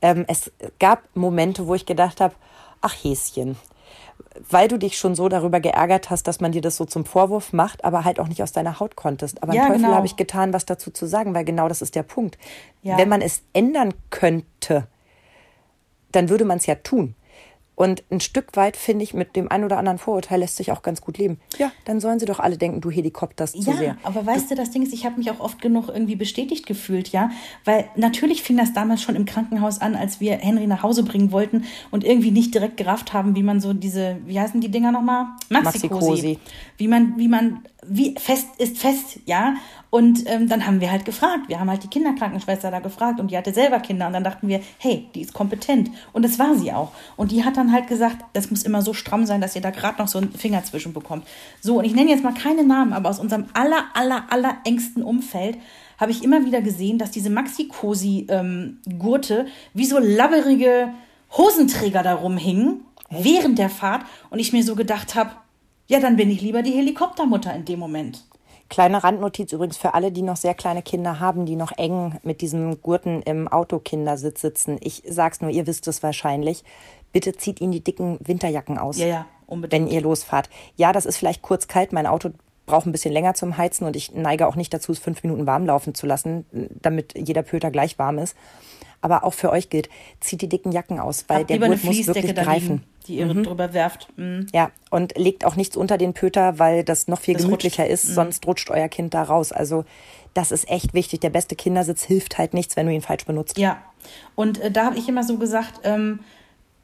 Ähm, es gab Momente, wo ich gedacht habe, ach Häschen, weil du dich schon so darüber geärgert hast, dass man dir das so zum Vorwurf macht, aber halt auch nicht aus deiner Haut konntest. Aber Ja, Teufel genau. habe ich getan, was dazu zu sagen, weil genau das ist der Punkt. Ja. Wenn man es ändern könnte, dann würde man es ja tun. Und ein Stück weit, finde ich, mit dem ein oder anderen Vorurteil lässt sich auch ganz gut leben. Ja, dann sollen sie doch alle denken, du helikopterst zu Ja, sehr. aber weißt du, das Ding ist, ich habe mich auch oft genug irgendwie bestätigt gefühlt, ja, weil natürlich fing das damals schon im Krankenhaus an, als wir Henry nach Hause bringen wollten und irgendwie nicht direkt gerafft haben, wie man so diese, wie heißen die Dinger nochmal? Maxi-Cosi. Wie man, wie man, wie fest ist fest, ja. Und ähm, dann haben wir halt gefragt. Wir haben halt die Kinderkrankenschwester da gefragt und die hatte selber Kinder. Und dann dachten wir, hey, die ist kompetent. Und das war sie auch. Und die hat dann halt gesagt, das muss immer so stramm sein, dass ihr da gerade noch so einen Finger zwischen bekommt. So, und ich nenne jetzt mal keine Namen, aber aus unserem aller, aller, aller engsten Umfeld habe ich immer wieder gesehen, dass diese Maxi-Cosi-Gurte wie so labberige Hosenträger da rumhingen während der Fahrt. Und ich mir so gedacht habe, ja, dann bin ich lieber die Helikoptermutter in dem Moment. Kleine Randnotiz übrigens für alle, die noch sehr kleine Kinder haben, die noch eng mit diesen Gurten im Autokindersitz sitzen. Ich sag's nur, ihr wisst es wahrscheinlich. Bitte zieht ihnen die dicken Winterjacken aus. Ja, ja, unbedingt. Wenn ihr losfahrt. Ja, das ist vielleicht kurz kalt. Mein Auto braucht ein bisschen länger zum Heizen und ich neige auch nicht dazu, es fünf Minuten warm laufen zu lassen, damit jeder Pöter gleich warm ist. Aber auch für euch gilt, zieht die dicken Jacken aus, weil Habt der Gurt muss wirklich greifen. liegen, die ihr drüber werft. Mm. Ja, und legt auch nichts unter den Pöter, weil das noch viel Das gemütlicher rutscht. ist, sonst rutscht euer Kind da raus. Also das ist echt wichtig. Der beste Kindersitz hilft halt nichts, wenn du ihn falsch benutzt. Ja, und äh, da habe ich immer so gesagt, ähm,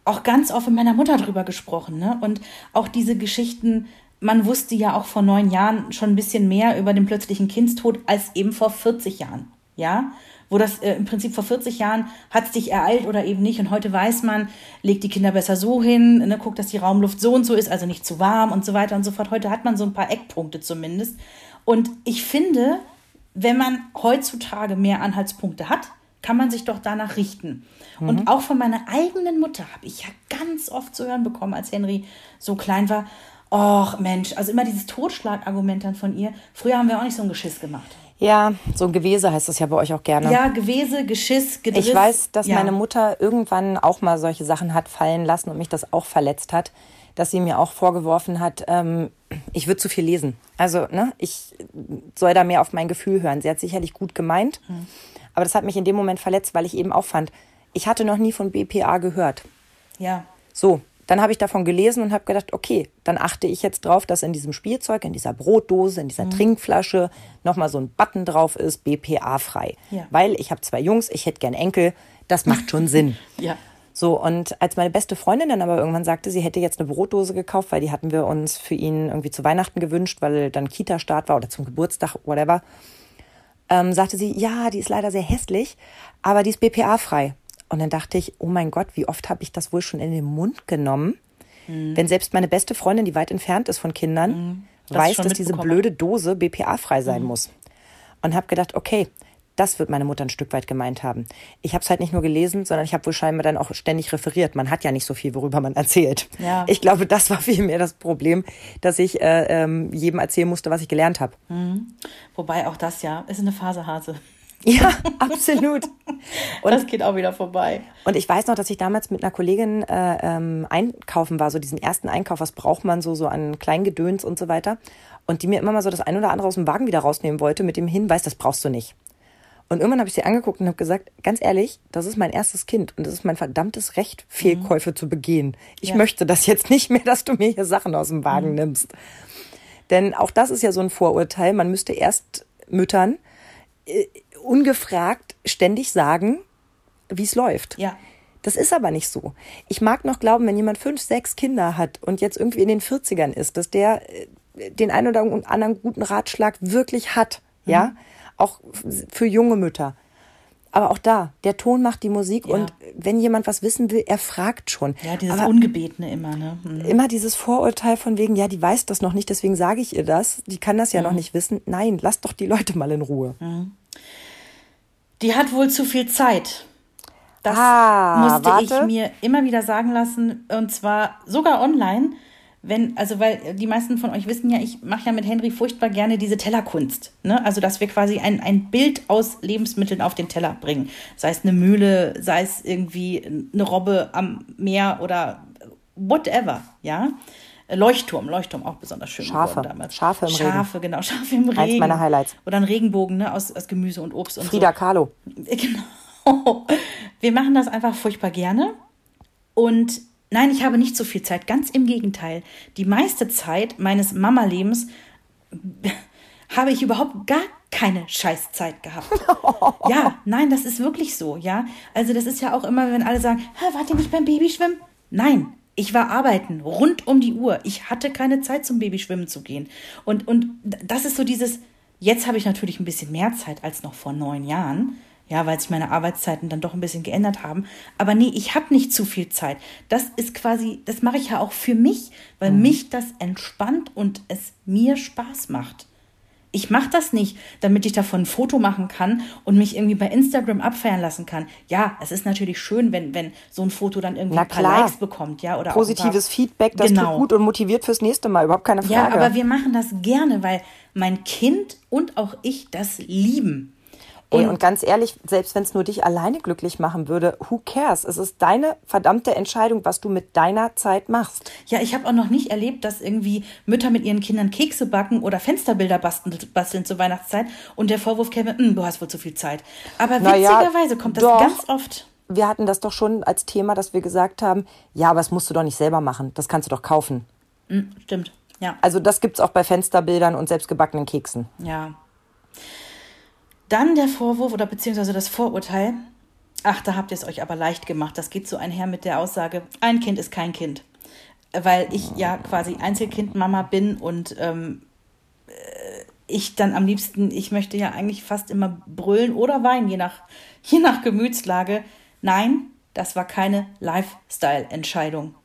auch ganz oft mit meiner Mutter drüber gesprochen. Ne? Und auch diese Geschichten, man wusste ja auch vor neun Jahren schon ein bisschen mehr über den plötzlichen Kindstod als eben vor 40 Jahren. Ja, wo das äh, im Prinzip vor 40 Jahren hat es dich ereilt oder eben nicht. Und heute weiß man, legt die Kinder besser so hin, ne, guckt, dass die Raumluft so und so ist, also nicht zu warm und so weiter und so fort. Heute hat man so ein paar Eckpunkte zumindest. Und ich finde, wenn man heutzutage mehr Anhaltspunkte hat, kann man sich doch danach richten. Und auch von meiner eigenen Mutter habe ich ja ganz oft zu hören bekommen, als Henry so klein war. Och Mensch, also immer dieses Totschlagargument dann von ihr. Früher haben wir auch nicht so ein Geschiss gemacht. Ja, so ein Gewese heißt das ja bei euch auch gerne. Ja, Gewese, Geschiss, Gedriss. Ich weiß, dass ja. meine Mutter irgendwann auch mal solche Sachen hat fallen lassen und mich das auch verletzt hat, dass sie mir auch vorgeworfen hat, ähm, ich würde zu viel lesen. Also, ne, ich soll da mehr auf mein Gefühl hören. Sie hat sicherlich gut gemeint, Hm. aber das hat mich in dem Moment verletzt, weil ich eben auch fand, ich hatte noch nie von BPA gehört. Ja, So, dann habe ich davon gelesen und habe gedacht, okay, dann achte ich jetzt drauf, dass in diesem Spielzeug, in dieser Brotdose, in dieser Mhm. Trinkflasche nochmal so ein Button drauf ist, BPA-frei. Ja. Weil ich habe zwei Jungs, ich hätte gern Enkel, das macht schon Sinn. ja. So, und als meine beste Freundin dann aber irgendwann sagte, sie hätte jetzt eine Brotdose gekauft, weil die hatten wir uns für ihn irgendwie zu Weihnachten gewünscht, weil dann Kita-Start war oder zum Geburtstag, whatever, ähm, sagte sie, ja, die ist leider sehr hässlich, aber die ist BPA-frei. Und dann dachte ich, oh mein Gott, wie oft habe ich das wohl schon in den Mund genommen, Mhm. wenn selbst meine beste Freundin, die weit entfernt ist von Kindern, das weiß, dass diese blöde Dose BPA-frei sein muss. Und habe gedacht, okay, Das wird meine Mutter ein Stück weit gemeint haben. Ich habe es halt nicht nur gelesen, sondern ich habe wohl scheinbar dann auch ständig referiert. Man hat ja nicht so viel, worüber man erzählt. Ja. Ich glaube, das war vielmehr das Problem, dass ich äh, ähm, jedem erzählen musste, was ich gelernt habe. Wobei auch das ja ist eine Phasehase. Ja, absolut. Und das geht auch wieder vorbei. Und ich weiß noch, dass ich damals mit einer Kollegin äh, ähm, einkaufen war, so diesen ersten Einkauf, was braucht man so, so an Kleingedöns und so weiter. Und die mir immer mal so das ein oder andere aus dem Wagen wieder rausnehmen wollte mit dem Hinweis, das brauchst du nicht. Und irgendwann habe ich sie angeguckt und habe gesagt, ganz ehrlich, das ist mein erstes Kind und das ist mein verdammtes Recht, Fehlkäufe zu begehen. Ich Ja. möchte das jetzt nicht mehr, dass du mir hier Sachen aus dem Wagen nimmst. Denn auch das ist ja so ein Vorurteil. Man müsste erst Müttern äh, ungefragt ständig sagen, wie es läuft. Ja. Das ist aber nicht so. Ich mag noch glauben, wenn jemand fünf, sechs Kinder hat und jetzt irgendwie in den 40ern ist, dass der äh, den einen oder anderen guten Ratschlag wirklich hat. Mhm. Ja, auch für junge Mütter. Aber auch da, der Ton macht die Musik Ja. und wenn jemand was wissen will, er fragt schon. Ja, dieses aber Ungebetene immer, ne? Mhm. immer dieses Vorurteil von wegen, ja, die weiß das noch nicht, deswegen sage ich ihr das. Die kann das ja Mhm. noch nicht wissen. Nein, lasst doch die Leute mal in Ruhe. Die hat wohl zu viel Zeit. Das Ah, musste warte. ich mir immer wieder sagen lassen. Und zwar sogar online. Wenn, also weil die meisten von euch wissen ja, ich mache ja mit Henry furchtbar gerne diese Tellerkunst. Ne? Also dass wir quasi ein, ein Bild aus Lebensmitteln auf den Teller bringen. Sei es eine Mühle, sei es irgendwie eine Robbe am Meer oder whatever, ja. Leuchtturm, Leuchtturm auch besonders schön Schafe. damals. Schafe im Regen. Schafe, genau, Schafe im Regen. meiner Highlights. Oder ein Regenbogen, ne, aus, aus Gemüse und Obst und so. Frida Kahlo. Genau. Wir machen das einfach furchtbar gerne. Und nein, ich habe nicht so viel Zeit. Ganz im Gegenteil. Die meiste Zeit meines Mama-Lebens habe ich überhaupt gar keine Scheißzeit gehabt. Ja, nein, das ist wirklich so, ja. Also das ist ja auch immer, wenn alle sagen, "Hä, wart ihr nicht beim Babyschwimmen? Nein, ich war arbeiten, rund um die Uhr. Ich hatte keine Zeit zum Babyschwimmen zu gehen. Und, und das ist so dieses, jetzt habe ich natürlich ein bisschen mehr Zeit als noch vor neun Jahren. Ja, weil sich meine Arbeitszeiten dann doch ein bisschen geändert haben. Aber nee, ich habe nicht zu viel Zeit. Das ist quasi, das mache ich ja auch für mich, weil mich das entspannt und es mir Spaß macht. Ich mache das nicht, damit ich davon ein Foto machen kann und mich irgendwie bei Instagram abfeiern lassen kann. Ja, es ist natürlich schön, wenn, wenn so ein Foto dann irgendwie Na ein paar klar. Likes bekommt, ja, oder Positives paar, Feedback, das Genau. tut gut und motiviert fürs nächste Mal, überhaupt keine Frage. Ja, aber wir machen das gerne, weil mein Kind und auch ich das lieben. Ey, und ganz ehrlich, selbst wenn es nur dich alleine glücklich machen würde, who cares? Es ist deine verdammte Entscheidung, was du mit deiner Zeit machst. Ja, ich habe auch noch nicht erlebt, dass irgendwie Mütter mit ihren Kindern Kekse backen oder Fensterbilder basteln, basteln zur Weihnachtszeit und der Vorwurf käme, "Hm, du hast wohl zu viel Zeit. Aber Na ja, witzigerweise kommt das doch. ganz oft. Wir hatten das doch schon als Thema, dass wir gesagt haben, ja, aber das musst du doch nicht selber machen. Das kannst du doch kaufen. Hm, stimmt, ja. Also das gibt's auch bei Fensterbildern und selbstgebackenen Keksen. Ja. Dann der Vorwurf oder beziehungsweise das Vorurteil. Ach, da habt ihr es euch aber leicht gemacht. Das geht so einher mit der Aussage, ein Kind ist kein Kind. Weil ich ja quasi Einzelkindmama bin und ähm, äh, ich dann am liebsten, ich möchte ja eigentlich fast immer brüllen oder weinen, je nach, je nach Gemütslage. Nein, das war keine Lifestyle-Entscheidung.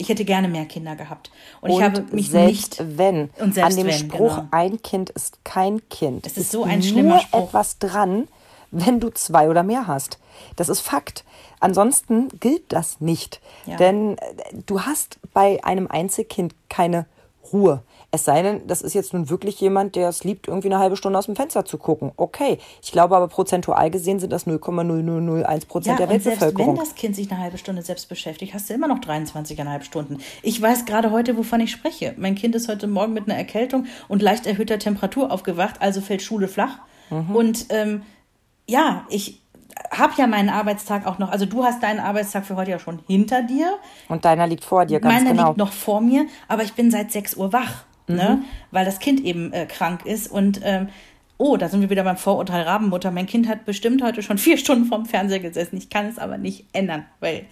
Ich hätte gerne mehr Kinder gehabt. Und, ich und habe mich selbst nicht. wenn Und selbst an dem wenn, Spruch genau. ein Kind ist kein Kind, Es ist so ein schlimmer nur Spruch. etwas dran, wenn du zwei oder mehr hast. Das ist Fakt. Ansonsten gilt das nicht, Ja. denn äh, du hast bei einem Einzelkind keine Ruhe. Es sei denn, das ist jetzt nun wirklich jemand, der es liebt, irgendwie eine halbe Stunde aus dem Fenster zu gucken. Okay. Ich glaube aber prozentual gesehen sind das 0,0001 Prozent der und selbst wenn Weltbevölkerung. das Kind sich eine halbe Stunde selbst beschäftigt, hast du immer noch 23,5 Stunden. Ich weiß gerade heute, wovon ich spreche. Mein Kind ist heute Morgen mit einer Erkältung und leicht erhöhter Temperatur aufgewacht, also fällt Schule flach. Mhm. Und ähm, ja, ich habe ja meinen Arbeitstag auch noch, also du hast deinen Arbeitstag für heute ja schon hinter dir. Und deiner liegt vor dir, ganz Meiner genau. liegt noch vor mir, aber ich bin seit 6 Uhr wach, Mhm. ne? weil das Kind eben äh, krank ist. Und ähm, oh, da sind wir wieder beim Vorurteil Rabenmutter. Mein Kind hat bestimmt heute schon vier Stunden vorm Fernseher gesessen. Ich kann es aber nicht ändern, weil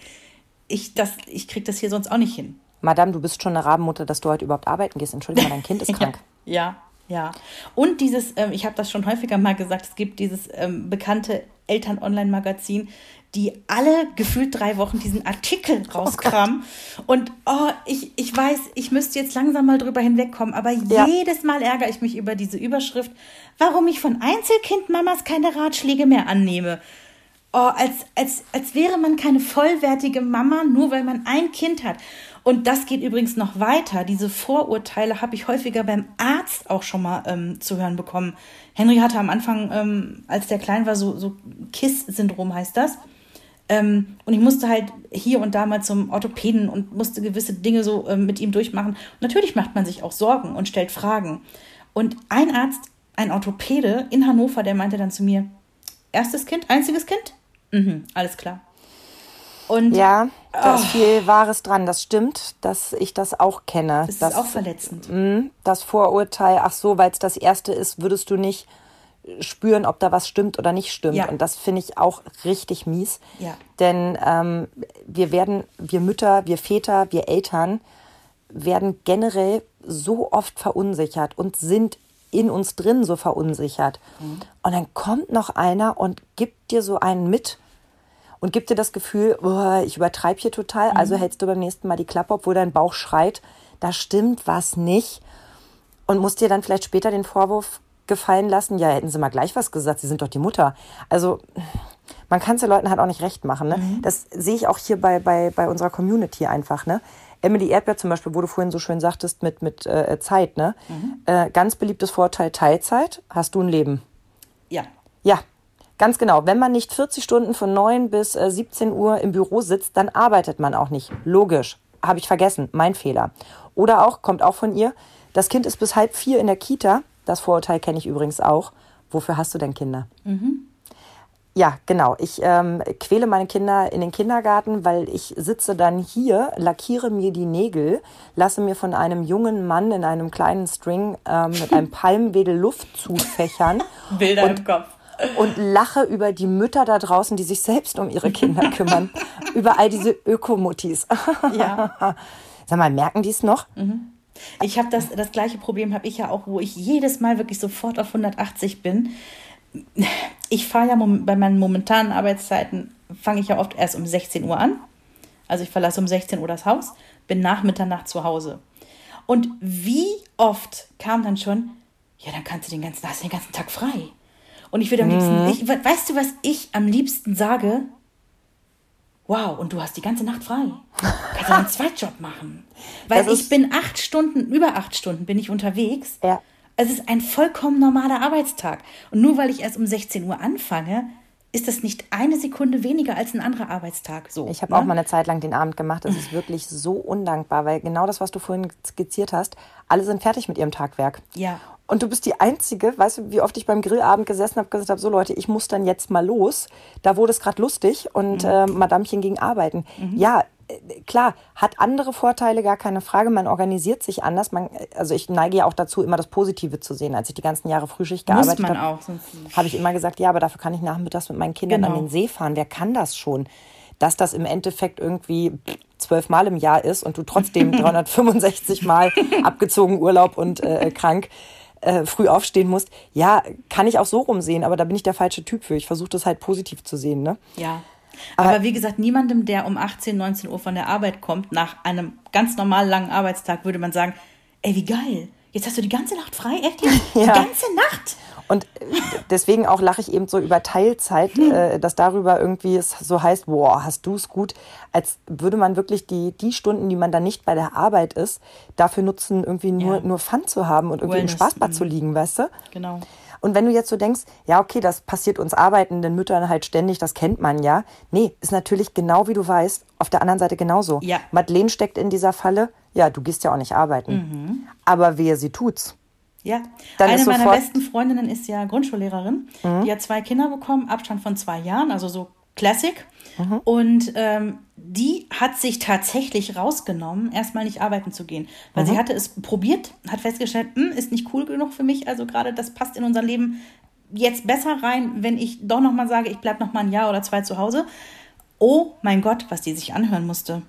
ich das, ich krieg das hier sonst auch nicht hin. Madame, du bist schon eine Rabenmutter, dass du heute überhaupt arbeiten gehst. Entschuldigung, dein Kind ist krank. Ja, ja. Und dieses, ähm, ich habe das schon häufiger mal gesagt, es gibt dieses ähm, bekannte Eltern-Online-Magazin, die alle gefühlt drei Wochen diesen Artikel rauskramen. Oh und oh, ich, ich weiß, ich müsste jetzt langsam mal drüber hinwegkommen, aber ja. jedes Mal ärgere ich mich über diese Überschrift, warum ich von Einzelkindmamas keine Ratschläge mehr annehme. Oh, als, als, als wäre man keine vollwertige Mama, nur weil man ein Kind hat. Und das geht übrigens noch weiter. Diese Vorurteile habe ich häufiger beim Arzt auch schon mal ähm, zu hören bekommen. Henry hatte am Anfang, ähm, als der klein war, so, so KISS-Syndrom heißt das. Ähm, und ich musste halt hier und da mal zum Orthopäden und musste gewisse Dinge so ähm, mit ihm durchmachen. Und natürlich macht man sich auch Sorgen und stellt Fragen. Und ein Arzt, ein Orthopäde in Hannover, der meinte dann zu mir, erstes Kind, einziges Kind? Mhm, alles klar. Und, ja, da oh. ist viel Wahres dran. Das stimmt, dass ich das auch kenne. Das ist auch verletzend. Mh, das Vorurteil, ach so, weil es das erste ist, würdest du nicht spüren, ob da was stimmt oder nicht stimmt. Ja. Und das finde ich auch richtig mies. Ja. Denn ähm, wir werden, wir Mütter, wir Väter, wir Eltern werden generell so oft verunsichert und sind in uns drin so verunsichert. Mhm. Und dann kommt noch einer und gibt dir so einen mit und gibt dir das Gefühl, oh, ich übertreibe hier total, also mhm. hältst du beim nächsten Mal die Klappe, obwohl dein Bauch schreit, da stimmt was nicht. Und musst dir dann vielleicht später den Vorwurf gefallen lassen, ja, hätten sie mal gleich was gesagt, sie sind doch die Mutter. Also man kann es den Leuten halt auch nicht recht machen. Ne? Mhm. Das sehe ich auch hier bei, bei, bei unserer Community einfach. Ne? Emily Erdbeer zum Beispiel, wo du vorhin so schön sagtest mit, mit äh, Zeit. Ne? Mhm. Äh, ganz beliebtes Vorteil Teilzeit, hast du ein Leben. Ja. Ja, Ganz genau. Wenn man nicht 40 Stunden von 9 bis 17 äh, Uhr im Büro sitzt, dann arbeitet man auch nicht. Logisch. Habe ich vergessen. Mein Fehler. Oder auch, kommt auch von ihr, das Kind ist bis halb vier in der Kita. Das Vorurteil kenne ich übrigens auch. Wofür hast du denn Kinder? Mhm. Ja, genau. Ich ähm, quäle meine Kinder in den Kindergarten, weil ich sitze dann hier, lackiere mir die Nägel, lasse mir von einem jungen Mann in einem kleinen String ähm, mit einem Palmwedel Luft zufächern. Bilder und, im Kopf und lache über die Mütter da draußen, die sich selbst um ihre Kinder kümmern. über all diese Ökomutis. ja. Sag mal, merken die es noch? Mhm. Ich habe das, das gleiche Problem habe ich ja auch, wo ich jedes Mal wirklich sofort auf 180 bin. Ich fahre ja bei meinen momentanen Arbeitszeiten, fange ich ja oft erst um 16 Uhr an. Also ich verlasse um 16 Uhr das Haus, bin nach Mitternacht zu Hause. Und wie oft kam dann schon, ja, dann kannst du den ganzen, hast du den ganzen Tag frei. Und ich würde am liebsten, mhm. ich, weißt du, was ich am liebsten sage? Wow, und du hast die ganze Nacht frei. Kannst du einen Zweitjob machen. Weil ich bin acht Stunden, über acht Stunden bin ich unterwegs. Ja. Es ist ein vollkommen normaler Arbeitstag. Und nur weil ich erst um 16 Uhr anfange, ist das nicht eine Sekunde weniger als ein anderer Arbeitstag. So, ich habe ne? auch mal eine Zeit lang den Abend gemacht. Das ist wirklich so undankbar, weil genau das, was du vorhin skizziert hast, alle sind fertig mit ihrem Tagwerk. Ja. Und du bist die Einzige, weißt du, wie oft ich beim Grillabend gesessen habe, gesagt habe, so Leute, ich muss dann jetzt mal los. Da wurde es gerade lustig und mhm. äh, Madamchen ging arbeiten. Mhm. Ja, klar, hat andere Vorteile, gar keine Frage. Man organisiert sich anders. Man, also ich neige ja auch dazu, immer das Positive zu sehen. Als ich die ganzen Jahre Frühschicht gearbeitet habe, habe ich immer gesagt, ja, aber dafür kann ich nachmittags mit meinen Kindern genau. an den See fahren. Wer kann das schon? Dass das im Endeffekt irgendwie zwölf Mal im Jahr ist und du trotzdem 365 Mal abgezogen Urlaub und äh, krank äh, früh aufstehen musst. Ja, kann ich auch so rumsehen, aber da bin ich der falsche Typ für. Ich versuche das halt positiv zu sehen, ne? Ja. Aber, aber, wie gesagt, niemandem, der um 18, 19 Uhr von der Arbeit kommt, nach einem ganz normal langen Arbeitstag, würde man sagen, ey, wie geil. Jetzt hast du die ganze Nacht frei, echt? Die ja. ganze Nacht? Und deswegen auch lache ich eben so über Teilzeit, hm. äh, dass darüber irgendwie es so heißt, boah, hast du es gut, als würde man wirklich die, die Stunden, die man dann nicht bei der Arbeit ist, dafür nutzen, irgendwie nur, ja. nur Fun zu haben und irgendwie Wellness. im Spaßbad zu mhm. liegen, weißt du? Genau. Und wenn du jetzt so denkst, ja, okay, das passiert uns arbeitenden Müttern halt ständig, das kennt man ja. Nee, ist natürlich genau wie du weißt, auf der anderen Seite genauso. Ja. Madeleine steckt in dieser Falle, ja, du gehst ja auch nicht arbeiten. Mhm. Aber wer sie tut's. Ja, Dann eine meiner besten Freundinnen ist ja Grundschullehrerin. Mhm. Die hat zwei Kinder bekommen, Abstand von zwei Jahren, also so Classic. Mhm. Und ähm, die hat sich tatsächlich rausgenommen, erstmal nicht arbeiten zu gehen. Weil mhm. sie hatte es probiert, hat festgestellt, hm, ist nicht cool genug für mich. Also gerade das passt in unser Leben jetzt besser rein, wenn ich doch nochmal sage, ich bleibe nochmal ein Jahr oder zwei zu Hause. Oh mein Gott, was die sich anhören musste.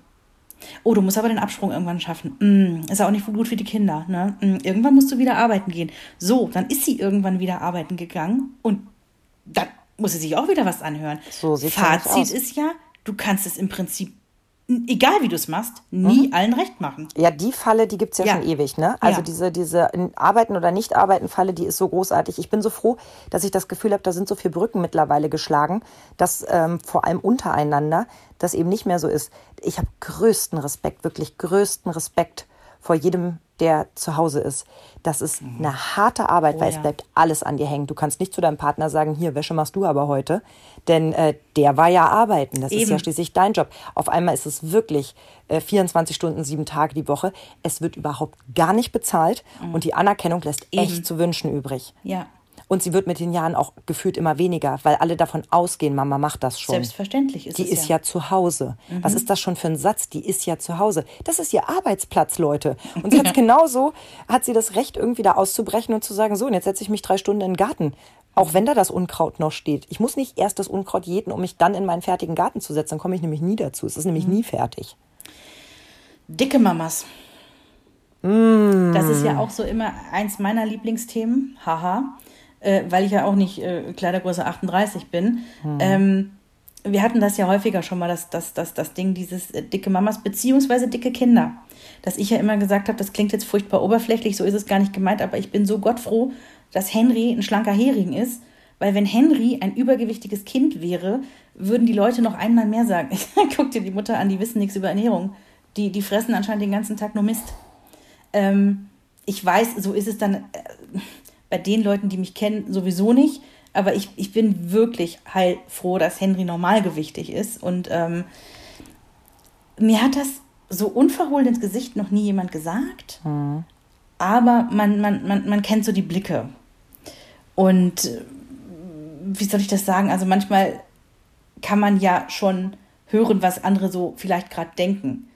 Oh, du musst aber den Absprung irgendwann schaffen. Mm, ist auch nicht gut für die Kinder. Ne? Mm, irgendwann musst du wieder arbeiten gehen. So, dann ist sie irgendwann wieder arbeiten gegangen und dann muss sie sich auch wieder was anhören. So nämlich Fazit aus. ist ja, du kannst es im Prinzip, egal wie du es machst, nie allen recht machen. Ja, die Falle, die gibt's ja, Ja. schon ewig, ne? Also Ja. diese, diese Arbeiten- oder Nicht-Arbeiten-Falle, die ist so großartig. Ich bin so froh, dass ich das Gefühl habe, da sind so viele Brücken mittlerweile geschlagen, dass ähm, vor allem untereinander das eben nicht mehr so ist. Ich habe größten Respekt, wirklich größten Respekt vor jedem, der zu Hause ist. Das ist eine harte Arbeit, weil es Mhm. Oh ja. bleibt alles an dir hängen. Du kannst nicht zu deinem Partner sagen, hier, Wäsche machst du aber heute. Denn äh, der war ja arbeiten. Das ist ja Eben. schließlich dein Job. Auf einmal ist es wirklich äh, 24 Stunden, sieben Tage die Woche. Es wird überhaupt gar nicht bezahlt und die Anerkennung lässt echt zu wünschen übrig. Ja, Und sie wird mit den Jahren auch gefühlt immer weniger, weil alle davon ausgehen, Mama macht das schon. selbstverständlich ist Die es ist ja zu Hause. Was ist das schon für ein Satz? Die ist ja zu Hause. Das ist ihr Arbeitsplatz, Leute. Und sie hat genauso, hat sie das Recht, irgendwie da auszubrechen und zu sagen, so, und jetzt setze ich mich drei Stunden in den Garten. Auch wenn da das Unkraut noch steht. Ich muss nicht erst das Unkraut jäten, um mich dann in meinen fertigen Garten zu setzen. Dann komme ich nämlich nie dazu. Es ist nämlich nie fertig. Dicke Mamas. Mm. Das ist ja auch so immer eins meiner Lieblingsthemen, haha, äh, weil ich ja auch nicht äh, Kleidergröße 38 bin. Mm. Ähm, wir hatten das ja häufiger schon mal, das, das, das, das Ding dieses äh, dicke Mamas beziehungsweise dicke Kinder. Dass ich ja immer gesagt habe, das klingt jetzt furchtbar oberflächlich, so ist es gar nicht gemeint, aber ich bin so gottfroh, dass Henry ein schlanker Hering ist, weil wenn Henry ein übergewichtiges Kind wäre, würden die Leute noch einmal mehr sagen. Guck dir die Mutter an, die wissen nichts über Ernährung. Die, die fressen anscheinend den ganzen Tag nur Mist. Ähm, ich weiß, so ist es dann äh, bei den Leuten, die mich kennen, sowieso nicht. Aber ich, ich bin wirklich heilfroh, dass Henry normalgewichtig ist. Und ähm, mir hat das so unverhohlen ins Gesicht noch nie jemand gesagt. Aber man, man, man, man kennt so die Blicke. Und äh, wie soll ich das sagen? Also manchmal kann man ja schon hören, was andere so vielleicht gerade denken.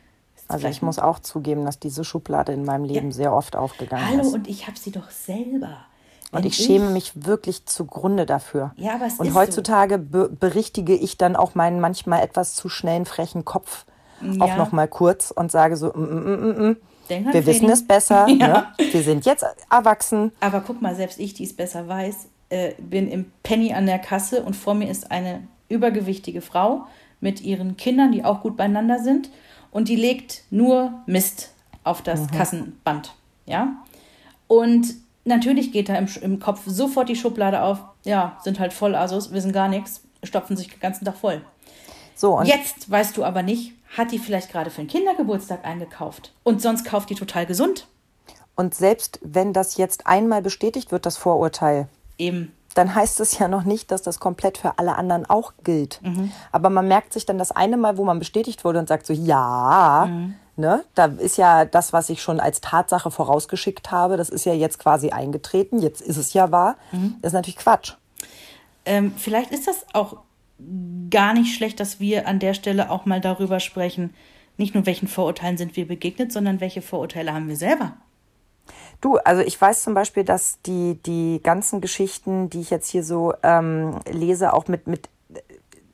Also ich muss auch zugeben, dass diese Schublade in meinem Leben sehr oft aufgegangen Hallo, ist. und ich habe sie doch selber. Und Wenn ich schäme mich wirklich zugrunde dafür. Ja, aber es und ist heutzutage be berichtige ich dann auch meinen manchmal etwas zu schnellen, frechen Kopf auch Ja. noch mal kurz und sage so, mm, mm, mm, mm. Denk wir wissen es besser. Ja. ne? Wir sind jetzt erwachsen. Aber guck mal, selbst ich, die es besser weiß, äh, bin im Penny an der Kasse und vor mir ist eine übergewichtige Frau mit ihren Kindern, die auch gut beieinander sind. Und die legt nur Mist auf das Kassenband. Ja? Und natürlich geht da im, im Kopf sofort die Schublade auf. Ja, sind halt voll Asos, wissen gar nichts, stopfen sich den ganzen Tag voll. So, und Jetzt weißt du aber nicht, hat die vielleicht gerade für einen Kindergeburtstag eingekauft und sonst kauft die total gesund. Und selbst wenn das jetzt einmal bestätigt wird, das Vorurteil, Eben. dann heißt es ja noch nicht, dass das komplett für alle anderen auch gilt. Aber man merkt sich dann das eine Mal, wo man bestätigt wurde und sagt so, ja, ne, da ist ja das, was ich schon als Tatsache vorausgeschickt habe, das ist ja jetzt quasi eingetreten, jetzt ist es ja wahr. Das ist natürlich Quatsch. Ähm, vielleicht ist das auch gar nicht schlecht, dass wir an der Stelle auch mal darüber sprechen, nicht nur welchen Vorurteilen sind wir begegnet, sondern welche Vorurteile haben wir selber. Du, also ich weiß zum Beispiel, dass die, die ganzen Geschichten, die ich jetzt hier so ähm, lese, auch mit, mit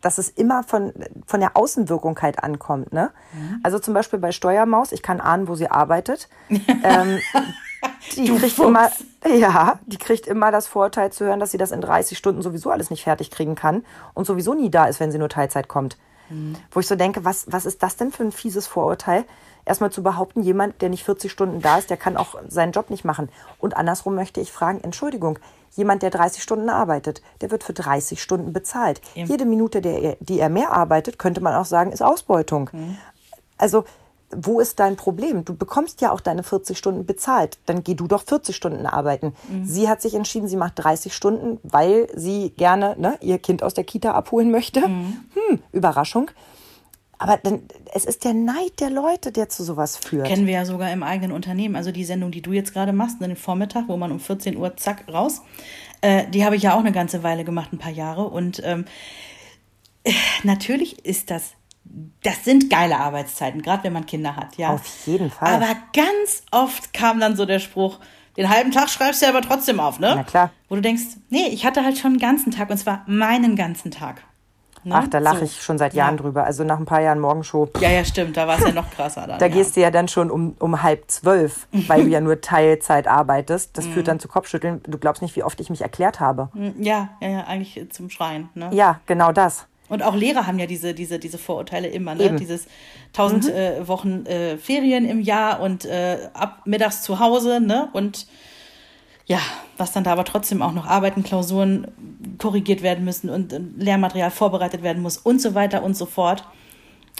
dass es immer von, von der Außenwirkung halt ankommt. Ne? Also zum Beispiel bei Steuermaus, ich kann ahnen, wo sie arbeitet. ähm, die Du kriegt Fuchs. immer, ja, die kriegt immer das Vorurteil zu hören, dass sie das in 30 Stunden sowieso alles nicht fertig kriegen kann und sowieso nie da ist, wenn sie nur Teilzeit kommt. Wo ich so denke, was, was ist das denn für ein fieses Vorurteil? Erstmal zu behaupten, jemand, der nicht 40 Stunden da ist, der kann auch seinen Job nicht machen. Und andersrum möchte ich fragen, Entschuldigung, jemand, der 30 Stunden arbeitet, der wird für 30 Stunden bezahlt. Eben. Jede Minute, der er, die er mehr arbeitet, könnte man auch sagen, ist Ausbeutung. Also, wo ist dein Problem? Du bekommst ja auch deine 40 Stunden bezahlt. Dann geh du doch 40 Stunden arbeiten. Sie hat sich entschieden, sie macht 30 Stunden, weil sie gerne ne, ihr Kind aus der Kita abholen möchte. Hm, Überraschung. Aber dann, es ist der Neid der Leute, der zu sowas führt. Kennen wir ja sogar im eigenen Unternehmen. Also die Sendung, die du jetzt gerade machst, den Vormittag, wo man um 14 Uhr zack raus, äh, die habe ich ja auch eine ganze Weile gemacht, ein paar Jahre. Und ähm, äh, natürlich ist das, das sind geile Arbeitszeiten, gerade wenn man Kinder hat, ja. Auf jeden Fall. Aber ganz oft kam dann so der Spruch, den halben Tag schreibst du aber trotzdem auf, ne? Na klar. Wo du denkst, nee, ich hatte halt schon einen ganzen Tag und zwar meinen ganzen Tag. Ne? Ach, da lache So. ich schon seit Jahren ja. drüber. Also nach ein paar Jahren Morgenshow. pff, Ja, ja, stimmt. Da war es ja noch krasser dann. Da ja. gehst du ja dann schon um, um halb zwölf, weil du ja nur Teilzeit arbeitest. Das Mhm. führt dann zu Kopfschütteln. Du glaubst nicht, wie oft ich mich erklärt habe. Ja, ja, ja, eigentlich zum Schreien. Ne? Ja, genau das. Und auch Lehrer haben ja diese, diese, diese Vorurteile immer, ne? Eben. Dieses 1000 äh, Wochen äh, Ferien im Jahr und äh, ab mittags zu Hause, ne? Und ja, was dann da aber trotzdem auch noch Arbeiten, Klausuren korrigiert werden müssen und äh, Lehrmaterial vorbereitet werden muss und so weiter und so fort.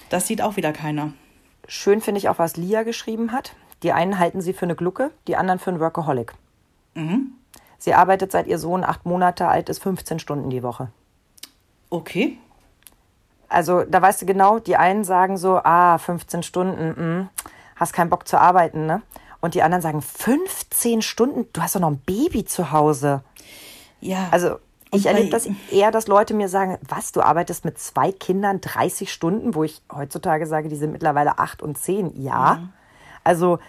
Das sieht auch wieder keiner. Schön finde ich auch, was Lia geschrieben hat. Die einen halten sie für eine Glucke, die anderen für einen Workaholic. Mhm. Sie arbeitet seit ihr Sohn acht Monate alt ist, 15 Stunden die Woche. Okay. Also da weißt du genau, die einen sagen so, ah, 15 Stunden, mm, hast keinen Bock zu arbeiten, ne? Und die anderen sagen, 15 Stunden, du hast doch noch ein Baby zu Hause. Ja. Also ich erlebe das eher, dass Leute mir sagen, was, du arbeitest mit zwei Kindern 30 Stunden, wo ich heutzutage sage, die sind mittlerweile acht und zehn. Ja. Mhm. Also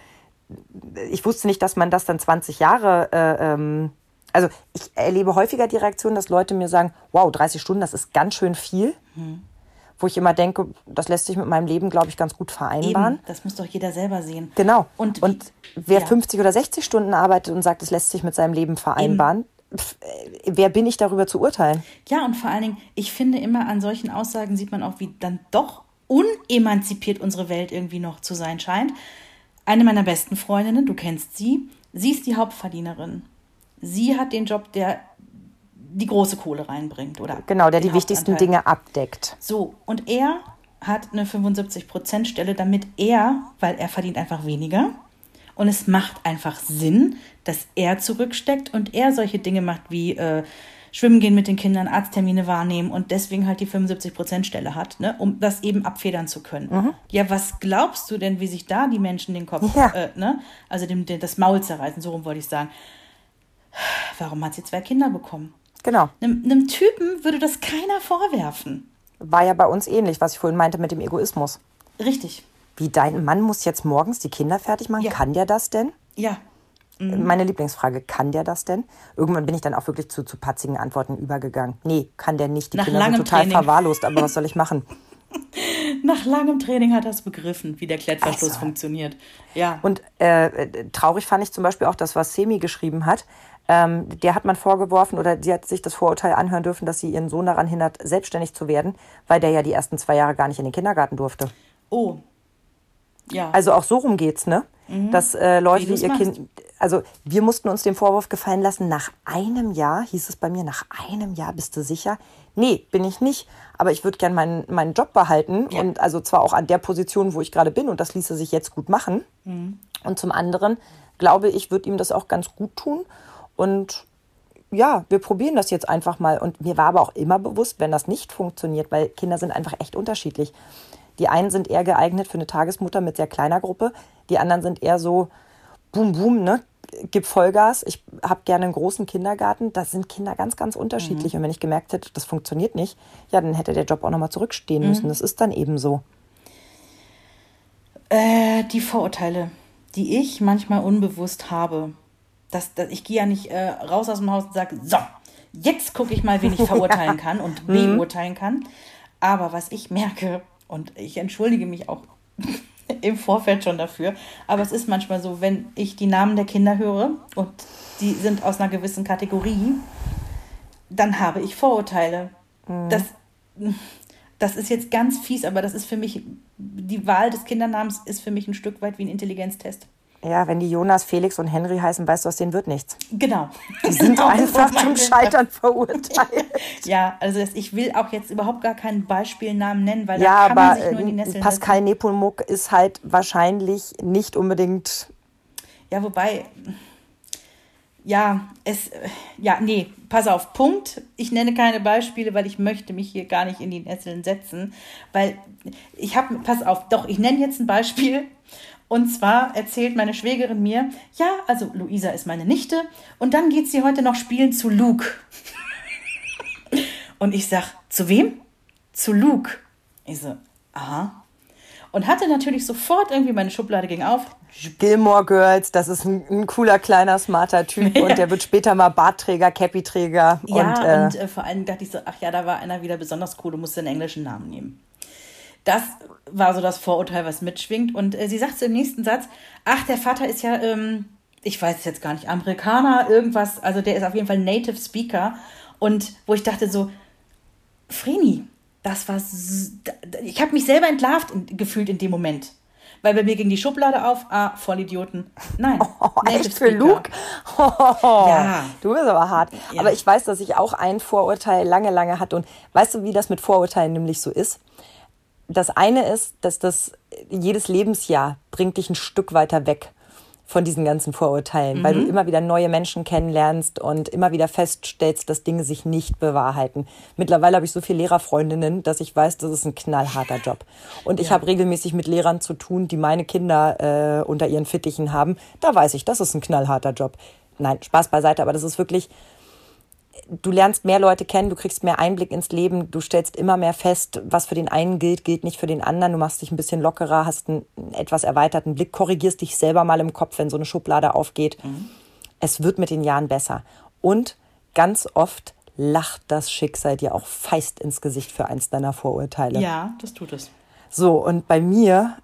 ich wusste nicht, dass man das dann 20 Jahre, äh, ähm, also ich erlebe häufiger die Reaktion, dass Leute mir sagen, wow, 30 Stunden, das ist ganz schön viel. Mhm. Wo ich immer denke, das lässt sich mit meinem Leben, glaube ich, ganz gut vereinbaren. Eben, das muss doch jeder selber sehen. Genau. Und, Und, wer ja. 50 oder 60 Stunden arbeitet und sagt, es lässt sich mit seinem Leben vereinbaren, pf, äh, wer bin ich darüber zu urteilen? Ja, und vor allen Dingen, ich finde immer, an solchen Aussagen sieht man auch, wie dann doch unemanzipiert unsere Welt irgendwie noch zu sein scheint. Eine meiner besten Freundinnen, du kennst sie, sie ist die Hauptverdienerin. Sie hat den Job, der die große Kohle reinbringt, oder? Genau, der die wichtigsten. Dinge abdeckt. So, und er hat eine 75%-Stelle, damit er, weil er verdient einfach weniger. Und es macht einfach Sinn, dass er zurücksteckt und er solche Dinge macht wie äh, Schwimmen gehen mit den Kindern, Arzttermine wahrnehmen und deswegen halt die 75%-Stelle hat, ne, um das eben abfedern zu können. Ja, was glaubst du denn, wie sich da die Menschen den Kopf, Ja. äh, ne, also dem, dem, das Maul zerreißen, so rum wollte ich sagen. Warum hat sie zwei Kinder bekommen? Genau. Einem, einem Typen würde das keiner vorwerfen. War ja bei uns ähnlich, was ich vorhin meinte mit dem Egoismus. Richtig. Wie dein Mann muss jetzt morgens die Kinder fertig machen? Ja. Mhm. Kann der das denn? Ja, Meine Lieblingsfrage, kann der das denn? Irgendwann bin ich dann auch wirklich zu, zu patzigen Antworten übergegangen. Nee, kann der nicht. Die Nach Kinder sind total Training. verwahrlost, aber was soll ich machen? Nach langem Training hat er es begriffen, wie der Klettverschluss Also. funktioniert. Ja. Und äh, traurig fand ich zum Beispiel auch das, was Semi geschrieben hat. Ähm, der hat man vorgeworfen oder sie hat sich das Vorurteil anhören dürfen, dass sie ihren Sohn daran hindert, selbstständig zu werden, weil der ja die ersten zwei Jahre gar nicht in den Kindergarten durfte. oh. Ja. Also auch so rum geht's, ne? Dass äh, Leute, Wie ihr machst. Kind. Also wir mussten uns den Vorwurf gefallen lassen, nach einem Jahr, hieß es bei mir, nach einem Jahr bist du sicher? Nee, bin ich nicht. Aber ich würde gern meinen, meinen Job behalten. Ja. Und also zwar auch an der Position, wo ich gerade bin, und das ließe sich jetzt gut machen. Mhm. Und zum anderen glaube ich, wird ihm das auch ganz gut tun. Und ja, wir probieren das jetzt einfach mal. Und mir war aber auch immer bewusst, wenn das nicht funktioniert, weil Kinder sind einfach echt unterschiedlich. Die einen sind eher geeignet für eine Tagesmutter mit sehr kleiner Gruppe, die anderen sind eher so, boom, boom, ne? Gib Vollgas. Ich habe gerne einen großen Kindergarten. Da sind Kinder ganz, ganz unterschiedlich. Und wenn ich gemerkt hätte, das funktioniert nicht, ja, dann hätte der Job auch nochmal zurückstehen müssen. Das ist dann eben so. Äh, die Vorurteile, die ich manchmal unbewusst habe. Das, das, ich gehe ja nicht äh, raus aus dem Haus und sage, so, jetzt gucke ich mal, wen ich verurteilen kann und beurteilen kann. Aber was ich merke, und ich entschuldige mich auch im Vorfeld schon dafür, aber es ist manchmal so, wenn ich die Namen der Kinder höre und die sind aus einer gewissen Kategorie, dann habe ich Vorurteile. Das, das ist jetzt ganz fies, aber das ist für mich, die Wahl des Kindernamens ist für mich ein Stück weit wie ein Intelligenztest. Ja, wenn die Jonas, Felix und Henry heißen, weißt du, aus denen wird nichts. Genau. Die sind einfach zum Scheitern verurteilt. Ja, also das, ich will auch jetzt überhaupt gar keinen Beispielnamen nennen, weil Ja, da kann man aber sich nur in die äh, Nesseln Pascal Nepomuk ist halt wahrscheinlich nicht unbedingt. setzen. Ja, wobei, ja, es, ja, nee, pass auf, Punkt. Ich nenne keine Beispiele, weil ich möchte mich hier gar nicht in die Nesseln setzen, weil ich habe, pass auf, doch, ich nenne jetzt ein Beispiel. Und zwar erzählt meine Schwägerin mir, ja, also Luisa ist meine Nichte und dann geht sie heute noch spielen zu Luke. Und ich sag, zu wem? Zu Luke. Ich so, aha. Und hatte natürlich sofort irgendwie meine Schublade ging auf. Gilmore Girls, das ist ein, ein cooler, kleiner, smarter Typ ja. und der wird später mal Bartträger, Cappy-Träger. Ja, und, äh, und äh, vor allem dachte ich so, ach ja, da war einer wieder besonders cool, du musst den englischen Namen nehmen. Das war so das Vorurteil, was mitschwingt. Und äh, sie sagt so im nächsten Satz, ach, der Vater ist ja, ähm, ich weiß es jetzt gar nicht, Amerikaner, irgendwas, also der ist auf jeden Fall Native Speaker. Und wo ich dachte so, Vreni, das war, ich habe mich selber entlarvt in, gefühlt in dem Moment. Weil bei mir ging die Schublade auf, ah, Vollidioten. Nein, oh, echt für Luke? Oh, ja. Du bist aber hart. Ja. Aber ich weiß, dass ich auch ein Vorurteil lange, lange hatte. Und weißt du, wie das mit Vorurteilen nämlich so ist? Das eine ist, dass das jedes Lebensjahr bringt dich ein Stück weiter weg von diesen ganzen Vorurteilen, mhm. weil du mhm. immer wieder neue Menschen kennenlernst und immer wieder feststellst, dass Dinge sich nicht bewahrheiten. Mittlerweile habe ich so viele Lehrerfreundinnen, dass ich weiß, das ist ein knallharter Job. Und ich ja. habe regelmäßig mit Lehrern zu tun, die meine Kinder äh, unter ihren Fittichen haben. Da weiß ich, das ist ein knallharter Job. Nein, Spaß beiseite, aber das ist wirklich du lernst mehr Leute kennen, du kriegst mehr Einblick ins Leben, du stellst immer mehr fest, was für den einen gilt, gilt nicht für den anderen. Du machst dich ein bisschen lockerer, hast einen etwas erweiterten Blick, korrigierst dich selber mal im Kopf, wenn so eine Schublade aufgeht. Mhm. Es wird mit den Jahren besser. Und ganz oft lacht das Schicksal dir auch feist ins Gesicht für eins deiner Vorurteile. Ja, das tut es. So, und bei mir,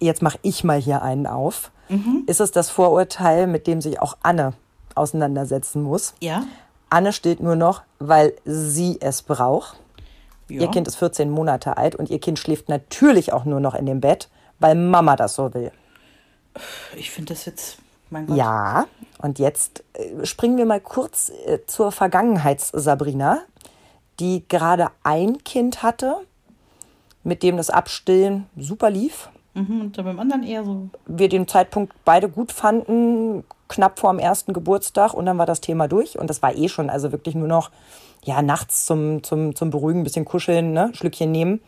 jetzt mache ich mal hier einen auf, mhm. ist es das Vorurteil, mit dem sich auch Anne auseinandersetzen muss. Ja. Anne stillt nur noch, weil sie es braucht. Ja. Ihr Kind ist 14 Monate alt und ihr Kind schläft natürlich auch nur noch in dem Bett, weil Mama das so will. Ich finde das jetzt, mein Gott. Ja, und jetzt äh, springen wir mal kurz äh, zur Vergangenheits-Sabrina, die gerade ein Kind hatte, mit dem das Abstillen super lief. Mhm, und beim anderen eher so. Wir den Zeitpunkt beide gut fanden, knapp vor dem ersten Geburtstag und dann war das Thema durch. Und das war eh schon, also wirklich nur noch, ja, nachts zum, zum, zum Beruhigen, ein bisschen kuscheln, ne, Schlückchen nehmen.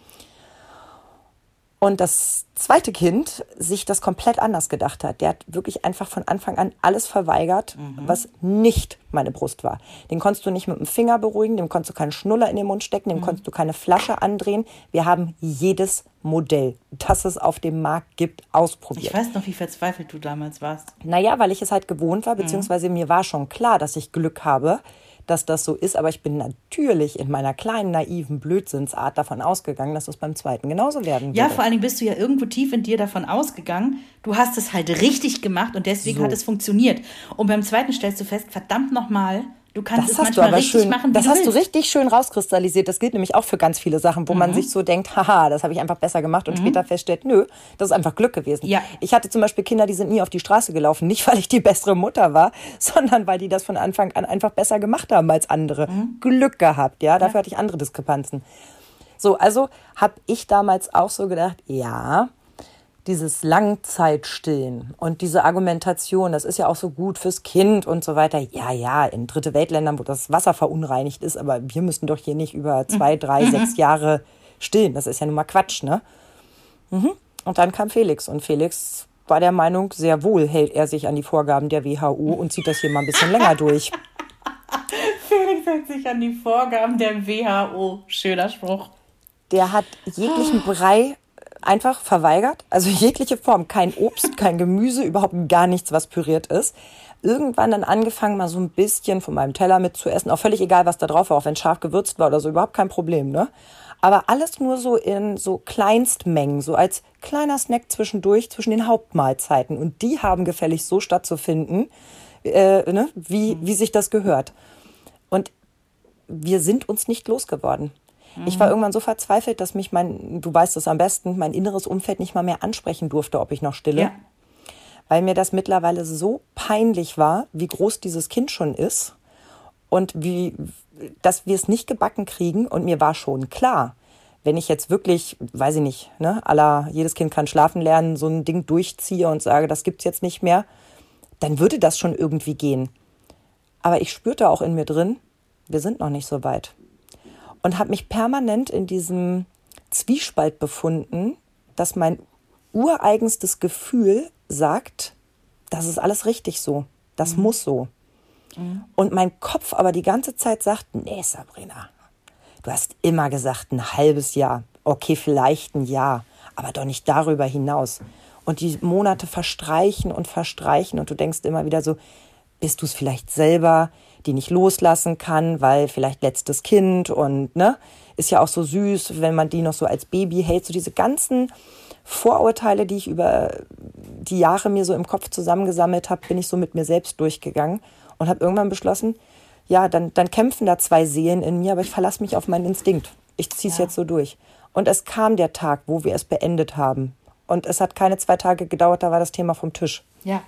Und das zweite Kind sich das komplett anders gedacht hat. Der hat wirklich einfach von Anfang an alles verweigert, mhm. was nicht meine Brust war. Den konntest du nicht mit dem Finger beruhigen, dem konntest du keinen Schnuller in den Mund stecken, dem mhm. konntest du keine Flasche andrehen. Wir haben jedes Modell, das es auf dem Markt gibt, ausprobiert. Ich weiß noch, wie verzweifelt du damals warst. Naja, weil ich es halt gewohnt war, mhm. beziehungsweise mhm. mir war schon klar, dass ich Glück habe, dass das so ist, aber ich bin natürlich in meiner kleinen, naiven Blödsinnsart davon ausgegangen, dass es beim zweiten genauso werden wird. Ja, vor allen Dingen bist du ja irgendwo tief in dir davon ausgegangen, du hast es halt richtig gemacht und deswegen so. hat es funktioniert. Und beim zweiten stellst du fest, verdammt nochmal, Du kannst das es manchmal du richtig schön, machen, Das du hast willst. du richtig schön rauskristallisiert. Das gilt nämlich auch für ganz viele Sachen, wo mhm. man sich so denkt, haha, das habe ich einfach besser gemacht und mhm. später feststellt, nö, das ist einfach Glück gewesen. Ja. Ich hatte zum Beispiel Kinder, die sind nie auf die Straße gelaufen, nicht weil ich die bessere Mutter war, sondern weil die das von Anfang an einfach besser gemacht haben als andere. Mhm. Glück gehabt, ja, dafür ja. hatte ich andere Diskrepanzen. So, also habe ich damals auch so gedacht, ja, dieses Langzeitstillen und diese Argumentation, das ist ja auch so gut fürs Kind und so weiter. Ja, ja, in dritte Weltländern, wo das Wasser verunreinigt ist, aber wir müssen doch hier nicht über zwei, mhm. drei, mhm. sechs Jahre stillen. Das ist ja nun mal Quatsch, ne? Mhm. Und dann kam Felix und Felix war der Meinung, sehr wohl hält er sich an die Vorgaben der WHO und zieht das hier mal ein bisschen länger durch. Felix hält sich an die Vorgaben der WHO. Schöner Spruch. Der hat jeglichen Brei einfach verweigert. Also jegliche Form, kein Obst, kein Gemüse, überhaupt gar nichts, was püriert ist. Irgendwann dann angefangen, mal so ein bisschen von meinem Teller mitzuessen. Auch völlig egal, was da drauf war, auch wenn scharf gewürzt war oder so, überhaupt kein Problem, ne? Aber alles nur so in so Kleinstmengen, so als kleiner Snack zwischendurch, zwischen den Hauptmahlzeiten. Und die haben gefällig so stattzufinden, äh, ne? wie, wie sich das gehört. Und wir sind uns nicht losgeworden. Mhm. Ich war irgendwann so verzweifelt, dass mich mein, du weißt es am besten, mein inneres Umfeld nicht mal mehr ansprechen durfte, ob ich noch stille. Ja. Weil mir das mittlerweile so peinlich war, wie groß dieses Kind schon ist und wie, dass wir es nicht gebacken kriegen. Und mir war schon klar, wenn ich jetzt wirklich, weiß ich nicht, ne, aller, jedes Kind kann schlafen lernen, so ein Ding durchziehe und sage, das gibt's jetzt nicht mehr, dann würde das schon irgendwie gehen. Aber ich spürte auch in mir drin, wir sind noch nicht so weit und habe mich permanent in diesem Zwiespalt befunden, dass mein ureigenstes Gefühl sagt, das ist alles richtig so, das mhm. muss so. Mhm. Und mein Kopf aber die ganze Zeit sagt, nee, Sabrina, du hast immer gesagt, ein halbes Jahr, okay, vielleicht ein Jahr, aber doch nicht darüber hinaus. Und die Monate verstreichen und verstreichen und du denkst immer wieder so, bist du es vielleicht selber, die nicht loslassen kann, weil vielleicht letztes Kind und ne, ist ja auch so süß, wenn man die noch so als Baby hält, so diese ganzen Vorurteile, die ich über die Jahre mir so im Kopf zusammengesammelt habe, bin ich so mit mir selbst durchgegangen und habe irgendwann beschlossen, ja, dann, dann kämpfen da zwei Seelen in mir, aber ich verlasse mich auf meinen Instinkt. Ich ziehe es ja. jetzt so durch. Und es kam der Tag, wo wir es beendet haben. Und es hat keine zwei Tage gedauert, da war das Thema vom Tisch. Ja,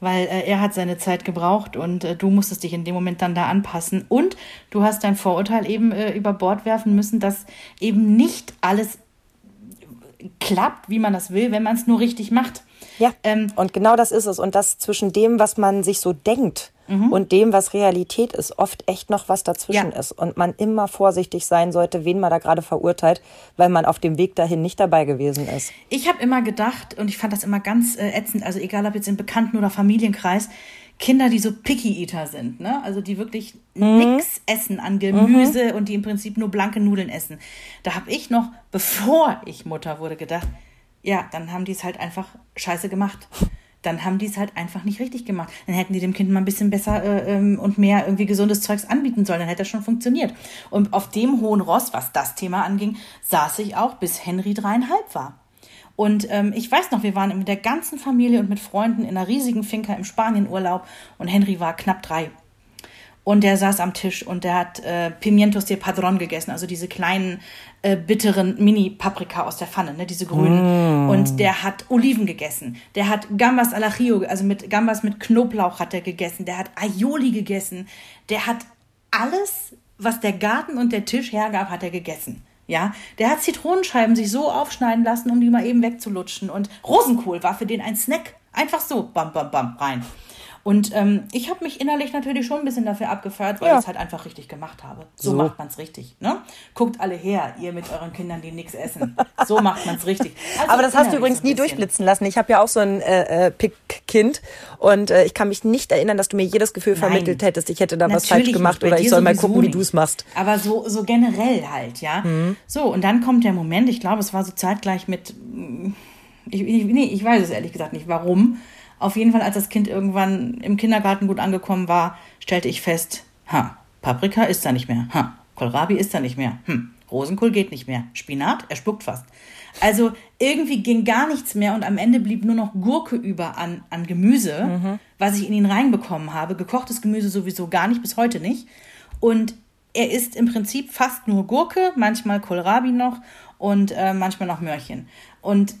weil äh, er hat seine Zeit gebraucht und äh, du musstest dich in dem Moment dann da anpassen. Und du hast dein Vorurteil eben äh, über Bord werfen müssen, dass eben nicht alles klappt, wie man das will, wenn man es nur richtig macht. Ja, ähm, und genau das ist es. Und das zwischen dem, was man sich so denkt mhm. und dem, was Realität ist, oft echt noch was dazwischen ja. ist. Und man immer vorsichtig sein sollte, wen man da gerade verurteilt, weil man auf dem Weg dahin nicht dabei gewesen ist. Ich habe immer gedacht, und ich fand das immer ganz äh, ätzend, also egal ob jetzt im Bekannten- oder Familienkreis, Kinder, die so Picky Eater sind, ne? Also die wirklich mhm. nix essen an Gemüse mhm. und die im Prinzip nur blanke Nudeln essen. Da habe ich noch, bevor ich Mutter wurde, gedacht, ja, dann haben die es halt einfach scheiße gemacht. Dann haben die es halt einfach nicht richtig gemacht. Dann hätten die dem Kind mal ein bisschen besser äh, ähm, und mehr irgendwie gesundes Zeugs anbieten sollen. Dann hätte das schon funktioniert. Und auf dem hohen Ross, was das Thema anging, saß ich auch, bis Henry dreieinhalb war. Und ähm, ich weiß noch, wir waren mit der ganzen Familie und mit Freunden in einer riesigen Finca im Spanienurlaub und Henry war knapp drei. Und der saß am Tisch und der hat äh, Pimientos de Padron gegessen, also diese kleinen äh, bitteren Mini-Paprika aus der Pfanne, ne, diese grünen. Mm. Und der hat Oliven gegessen. Der hat Gambas al ajillo, also mit Gambas mit Knoblauch hat er gegessen. Der hat Aioli gegessen. Der hat alles, was der Garten und der Tisch hergab, hat er gegessen. Ja, der hat Zitronenscheiben sich so aufschneiden lassen, um die mal eben wegzulutschen. Und Rosenkohl war für den ein Snack. Einfach so, bam, bam, bam, rein. Und ähm, ich habe mich innerlich natürlich schon ein bisschen dafür abgefeiert, weil ja. ich es halt einfach richtig gemacht habe. So, so. macht man es richtig. Ne? Guckt alle her, ihr mit euren Kindern, die nichts essen. So macht man es richtig. Also Aber das hast du übrigens so nie durchblitzen lassen. Ich habe ja auch so ein äh, äh, Pick-Kind und äh, ich kann mich nicht erinnern, dass du mir jedes Gefühl Nein. vermittelt hättest, ich hätte da was falsch gemacht oder ich soll mal gucken, wie du es machst. Aber so, so generell halt, ja. Mhm. So, und dann kommt der Moment, ich glaube, es war so zeitgleich mit. Ich, ich, nee, ich weiß es ehrlich gesagt nicht, warum. Auf jeden Fall, als das Kind irgendwann im Kindergarten gut angekommen war, stellte ich fest, ha, Paprika ist da nicht mehr, ha, Kohlrabi ist da nicht mehr, hm, Rosenkohl geht nicht mehr, Spinat, er spuckt fast. Also irgendwie ging gar nichts mehr und am Ende blieb nur noch Gurke über an, an Gemüse, mhm. was ich in ihn reinbekommen habe. Gekochtes Gemüse sowieso gar nicht, bis heute nicht. Und er isst im Prinzip fast nur Gurke, manchmal Kohlrabi noch und äh, manchmal noch Möhrchen. Und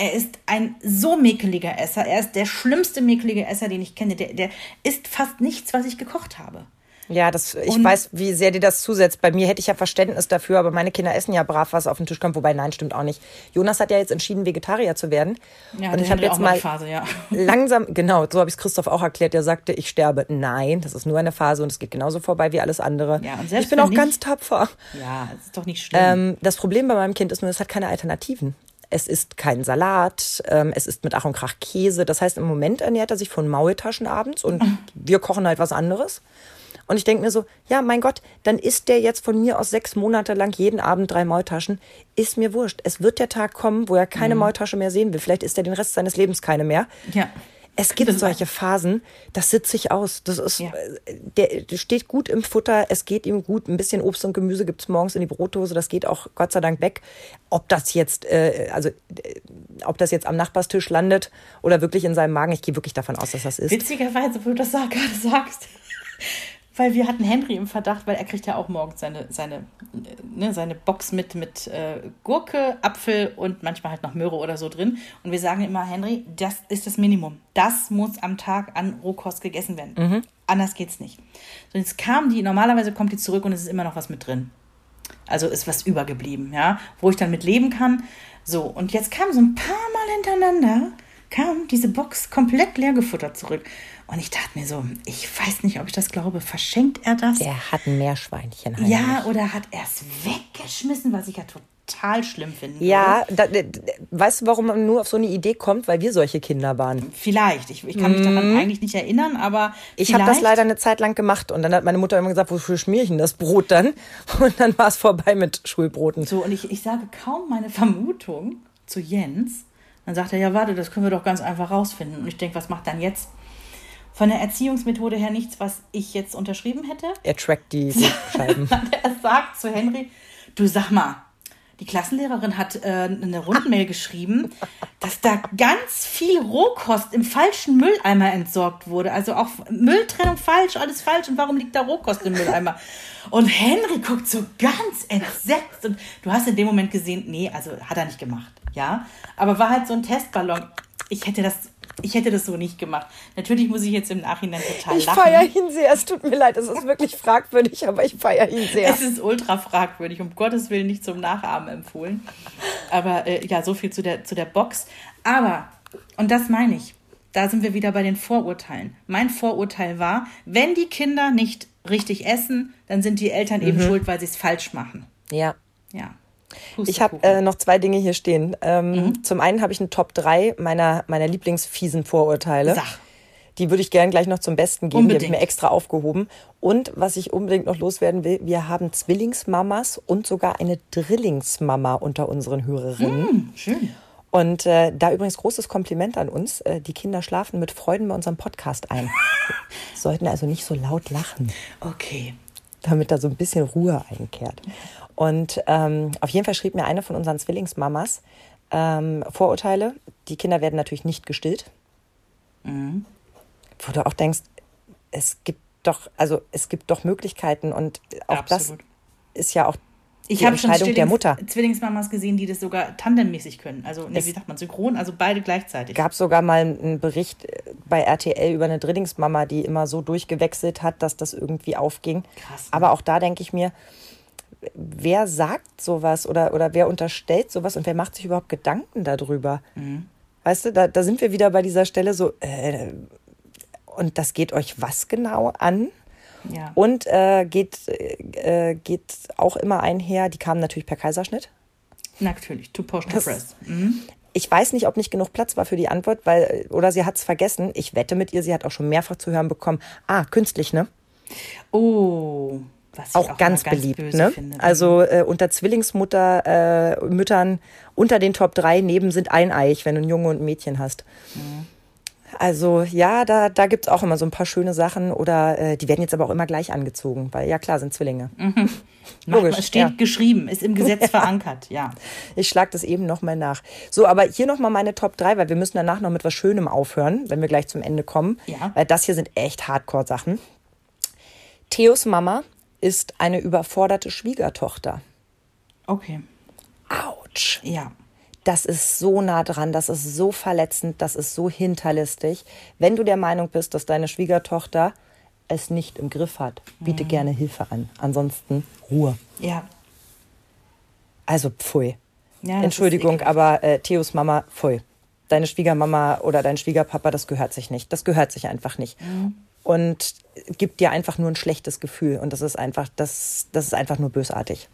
er ist ein so mäkeliger Esser. Er ist der schlimmste mäkelige Esser, den ich kenne. Der, der isst fast nichts, was ich gekocht habe. Ja, das, ich und weiß, wie sehr dir das zusetzt. Bei mir hätte ich ja Verständnis dafür, aber meine Kinder essen ja brav, was auf den Tisch kommt. Wobei, nein, stimmt auch nicht. Jonas hat ja jetzt entschieden, Vegetarier zu werden. Ja, und ich habe jetzt mal Phase, ja. langsam, genau, so habe ich es Christoph auch erklärt. Der sagte, ich sterbe. Nein, das ist nur eine Phase und es geht genauso vorbei wie alles andere. Ja, und selbst ich bin auch nicht, ganz tapfer. Ja, das ist doch nicht schlimm. Ähm, das Problem bei meinem Kind ist nur, es hat keine Alternativen. Es ist kein Salat, ähm, es ist mit Ach und Krach Käse. Das heißt, im Moment ernährt er sich von Maultaschen abends und wir kochen halt was anderes. Und ich denke mir so, ja, mein Gott, dann isst der jetzt von mir aus sechs Monate lang jeden Abend drei Maultaschen. Ist mir wurscht. Es wird der Tag kommen, wo er keine mhm. Maultasche mehr sehen will. Vielleicht isst er den Rest seines Lebens keine mehr. Ja. Es gibt solche Phasen, das sitzt sich aus. Das ist, ja. der, der steht gut im Futter, es geht ihm gut. Ein bisschen Obst und Gemüse gibt es morgens in die Brotdose, das geht auch Gott sei Dank weg. Ob das jetzt, äh, also äh, ob das jetzt am Nachbarstisch landet oder wirklich in seinem Magen, ich gehe wirklich davon aus, dass das ist. Witzigerweise, wo du das gerade sagst, weil wir hatten Henry im Verdacht, weil er kriegt ja auch morgens seine, seine, ne, seine Box mit, mit äh, Gurke, Apfel und manchmal halt noch Möhre oder so drin. Und wir sagen immer, Henry, das ist das Minimum. Das muss am Tag an Rohkost gegessen werden. Mhm. Anders geht's nicht. So, jetzt kam die, normalerweise kommt die zurück und es ist immer noch was mit drin. Also ist was übergeblieben, ja, wo ich dann mit leben kann. So, und jetzt kam so ein paar Mal hintereinander, kam diese Box komplett leer gefuttert zurück. Und ich dachte mir so, ich weiß nicht, ob ich das glaube. Verschenkt er das? Er hat ein Meerschweinchen. Heimlich. Ja, oder hat er es weggeschmissen, was ich ja total schlimm finde. Ja, da, weißt du, warum man nur auf so eine Idee kommt? Weil wir solche Kinder waren. Vielleicht. Ich, ich kann mich daran mhm. eigentlich nicht erinnern, aber. Ich habe das leider eine Zeit lang gemacht und dann hat meine Mutter immer gesagt, wofür schmier ich denn das Brot dann? Und dann war es vorbei mit Schulbroten. So, und ich, ich sage kaum meine Vermutung zu Jens. Dann sagt er, ja, warte, das können wir doch ganz einfach rausfinden. Und ich denke, was macht dann jetzt? Von der Erziehungsmethode her nichts, was ich jetzt unterschrieben hätte. Er trackt die Scheiben. er sagt zu Henry, du sag mal, die Klassenlehrerin hat äh, eine Rundmail geschrieben, dass da ganz viel Rohkost im falschen Mülleimer entsorgt wurde. Also auch Mülltrennung falsch, alles falsch. Und warum liegt da Rohkost im Mülleimer? Und Henry guckt so ganz entsetzt. Und du hast in dem Moment gesehen, nee, also hat er nicht gemacht. Ja, aber war halt so ein Testballon. Ich hätte das ich hätte das so nicht gemacht. Natürlich muss ich jetzt im Nachhinein total ich lachen. Ich feiere ihn sehr. Es tut mir leid, es ist wirklich fragwürdig, aber ich feiere ihn sehr. Es ist ultra fragwürdig, um Gottes Willen nicht zum Nachahmen empfohlen. Aber äh, ja, so viel zu der, zu der Box. Aber, und das meine ich, da sind wir wieder bei den Vorurteilen. Mein Vorurteil war, wenn die Kinder nicht richtig essen, dann sind die Eltern mhm. eben schuld, weil sie es falsch machen. Ja. Ja. Ich habe äh, noch zwei Dinge hier stehen. Ähm, mhm. Zum einen habe ich eine Top 3 meiner, meiner Lieblingsfiesen Vorurteile. Sach. Die würde ich gerne gleich noch zum Besten geben. Unbedingt. Die habe ich mir extra aufgehoben. Und was ich unbedingt noch loswerden will, wir haben Zwillingsmamas und sogar eine Drillingsmama unter unseren Hörerinnen. Mhm, schön. Und äh, da übrigens großes Kompliment an uns. Äh, die Kinder schlafen mit Freuden bei unserem Podcast ein. Sollten also nicht so laut lachen. Okay. Damit da so ein bisschen Ruhe einkehrt. Und ähm, auf jeden Fall schrieb mir eine von unseren Zwillingsmamas ähm, Vorurteile. Die Kinder werden natürlich nicht gestillt. Mhm. Wo du auch denkst, es gibt doch, also es gibt doch Möglichkeiten und auch Absolut. das ist ja auch ich die Entscheidung schon der Mutter. Zwillingsmamas gesehen, die das sogar tandemmäßig können. Also, nee, wie sagt man, synchron, also beide gleichzeitig. gab sogar mal einen Bericht bei RTL über eine Drillingsmama, die immer so durchgewechselt hat, dass das irgendwie aufging. Krass. Ne? Aber auch da denke ich mir, wer sagt sowas oder, oder wer unterstellt sowas und wer macht sich überhaupt Gedanken darüber? Mhm. Weißt du, da, da sind wir wieder bei dieser Stelle so, äh, und das geht euch was genau an? Ja. Und äh, geht, äh, geht auch immer einher, die kamen natürlich per Kaiserschnitt. Natürlich, to portion das, press. Mhm. Ich weiß nicht, ob nicht genug Platz war für die Antwort, weil, oder sie hat es vergessen. Ich wette mit ihr, sie hat auch schon mehrfach zu hören bekommen. Ah, künstlich, ne? Oh, auch, auch ganz, ganz beliebt. Ne? Finde. Also äh, unter Zwillingsmutter, äh, Müttern unter den Top 3 neben sind eineich, wenn du ein Junge und ein Mädchen hast. Mhm. Also ja, da, da gibt es auch immer so ein paar schöne Sachen oder äh, die werden jetzt aber auch immer gleich angezogen, weil ja klar sind Zwillinge. Mhm. Logisch. Es steht ja. geschrieben, ist im Gesetz verankert, ja. Ich schlage das eben nochmal nach. So, aber hier nochmal meine Top 3, weil wir müssen danach noch mit was Schönem aufhören, wenn wir gleich zum Ende kommen. Ja. Weil das hier sind echt Hardcore-Sachen. Theos Mama ist eine überforderte Schwiegertochter. Okay. Autsch. Ja. Das ist so nah dran, das ist so verletzend, das ist so hinterlistig. Wenn du der Meinung bist, dass deine Schwiegertochter es nicht im Griff hat, biete mhm. gerne Hilfe an. Ansonsten Ruhe. Ja. Also pfui. Ja, Entschuldigung, aber äh, Theos Mama, pfui. Deine Schwiegermama oder dein Schwiegerpapa, das gehört sich nicht. Das gehört sich einfach nicht. Mhm und gibt dir einfach nur ein schlechtes Gefühl. Und das ist einfach, das, das ist einfach nur bösartig.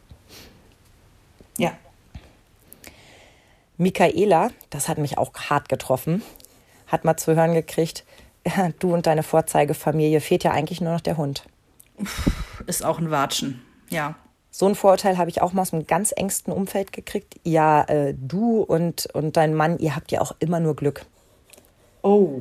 Ja. Michaela, das hat mich auch hart getroffen, hat mal zu hören gekriegt, du und deine Vorzeigefamilie fehlt ja eigentlich nur noch der Hund. Ist auch ein Watschen, ja. So ein Vorurteil habe ich auch mal aus einem ganz engsten Umfeld gekriegt. Ja, äh, du und, und dein Mann, ihr habt ja auch immer nur Glück. Oh.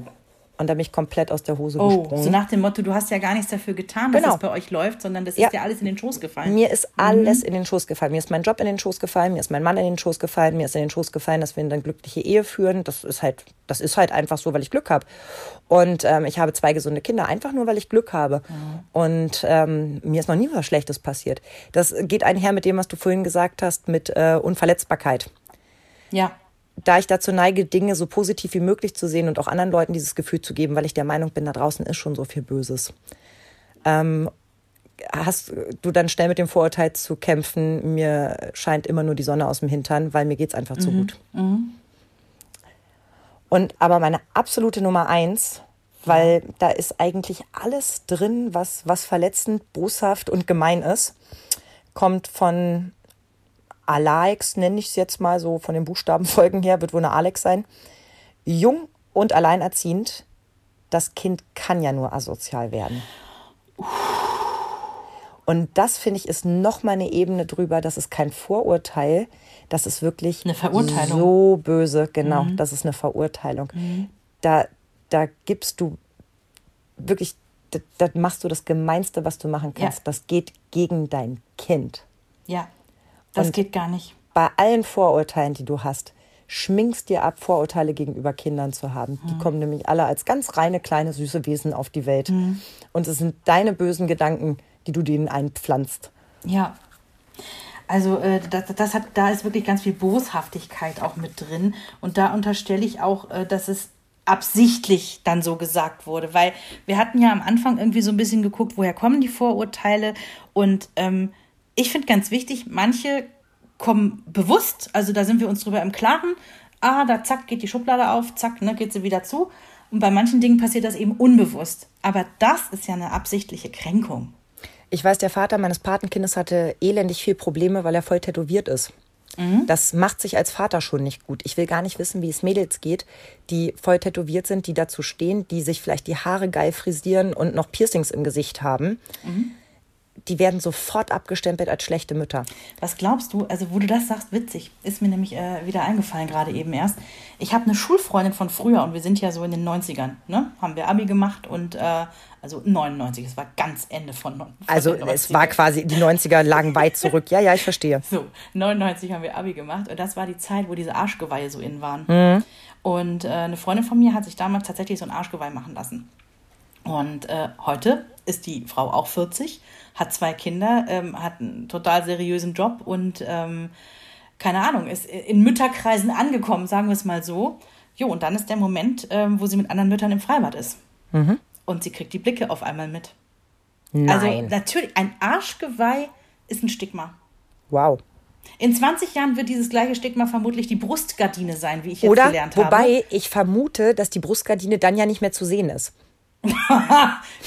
Und da bin ich komplett aus der Hose oh, gesprungen. So nach dem Motto, du hast ja gar nichts dafür getan, dass genau. es bei euch läuft, sondern das ist ja. dir alles in den Schoß gefallen. Mir ist alles mhm. in den Schoß gefallen. Mir ist mein Job in den Schoß gefallen, mir ist mein Mann in den Schoß gefallen, mir ist in den Schoß gefallen, dass wir eine glückliche Ehe führen. Das ist halt, das ist halt einfach so, weil ich Glück habe. Und ähm, ich habe zwei gesunde Kinder, einfach nur, weil ich Glück habe. Mhm. Und ähm, mir ist noch nie was Schlechtes passiert. Das geht einher mit dem, was du vorhin gesagt hast, mit äh, Unverletzbarkeit. Ja da ich dazu neige, Dinge so positiv wie möglich zu sehen und auch anderen Leuten dieses Gefühl zu geben, weil ich der Meinung bin, da draußen ist schon so viel Böses. Ähm, hast du dann schnell mit dem Vorurteil zu kämpfen, mir scheint immer nur die Sonne aus dem Hintern, weil mir geht es einfach mhm. zu gut. Mhm. Und aber meine absolute Nummer eins, weil ja. da ist eigentlich alles drin, was, was verletzend, boshaft und gemein ist, kommt von Alex, nenne ich es jetzt mal so von den Buchstabenfolgen her, wird wohl eine Alex sein. Jung und alleinerziehend, das Kind kann ja nur asozial werden. Und das, finde ich, ist noch mal eine Ebene drüber. Das ist kein Vorurteil. Das ist wirklich Eine Verurteilung. so böse. Genau, das ist eine Verurteilung. Da, da gibst du wirklich, da, da machst du das Gemeinste, was du machen kannst. Ja. Das geht gegen dein Kind. Ja, das Und- geht gar nicht. Bei allen Vorurteilen, die du hast, schminkst dir ab, Vorurteile gegenüber Kindern zu haben. Die kommen nämlich alle als ganz reine, kleine, süße Wesen auf die Welt. Und es sind deine bösen Gedanken, die du denen einpflanzt. Ja. Also äh, das, das hat, da ist wirklich ganz viel Boshaftigkeit auch mit drin. Und da unterstelle ich auch, äh, dass es absichtlich dann so gesagt wurde. Weil wir hatten ja am Anfang irgendwie so ein bisschen geguckt, woher kommen die Vorurteile. Und ähm, ich finde ganz wichtig, manche kommen bewusst, also da sind wir uns drüber im Klaren, ah, da zack, geht die Schublade auf, zack, ne, geht sie wieder zu. Und bei manchen Dingen passiert das eben unbewusst. Aber das ist ja eine absichtliche Kränkung. Ich weiß, der Vater meines Patenkindes hatte elendig viel Probleme, weil er voll tätowiert ist. Das macht sich als Vater schon nicht gut. Ich will gar nicht wissen, wie es Mädels geht, die voll tätowiert sind, die dazu stehen, die sich vielleicht die Haare geil frisieren und noch Piercings im Gesicht haben. Die werden sofort abgestempelt als schlechte Mütter. Was glaubst du, also wo du das sagst, witzig, ist mir nämlich äh, wieder eingefallen, gerade eben erst. Ich habe eine Schulfreundin von früher und wir sind ja so in den 90ern, ne? Haben wir Abi gemacht und äh, also 99, es war ganz Ende von, von Also es 90ern. war quasi, die 90er lagen weit zurück. Ja, ja, ich verstehe. So, 99 haben wir Abi gemacht und das war die Zeit, wo diese Arschgeweihe so in waren. Mhm. Und äh, eine Freundin von mir hat sich damals tatsächlich so ein Arschgeweih machen lassen. Und äh, heute ist die Frau auch 40, hat zwei Kinder, ähm, hat einen total seriösen Job und ähm, keine Ahnung, ist in Mütterkreisen angekommen, sagen wir es mal so. Jo, und dann ist der Moment, ähm, wo sie mit anderen Müttern im Freibad ist. Und sie kriegt die Blicke auf einmal mit. Also Nein. natürlich, ein Arschgeweih ist ein Stigma. wow. In 20 Jahren wird dieses gleiche Stigma vermutlich die Brustgardine sein, wie ich jetzt Oder, gelernt habe. wobei ich vermute, dass die Brustgardine dann ja nicht mehr zu sehen ist.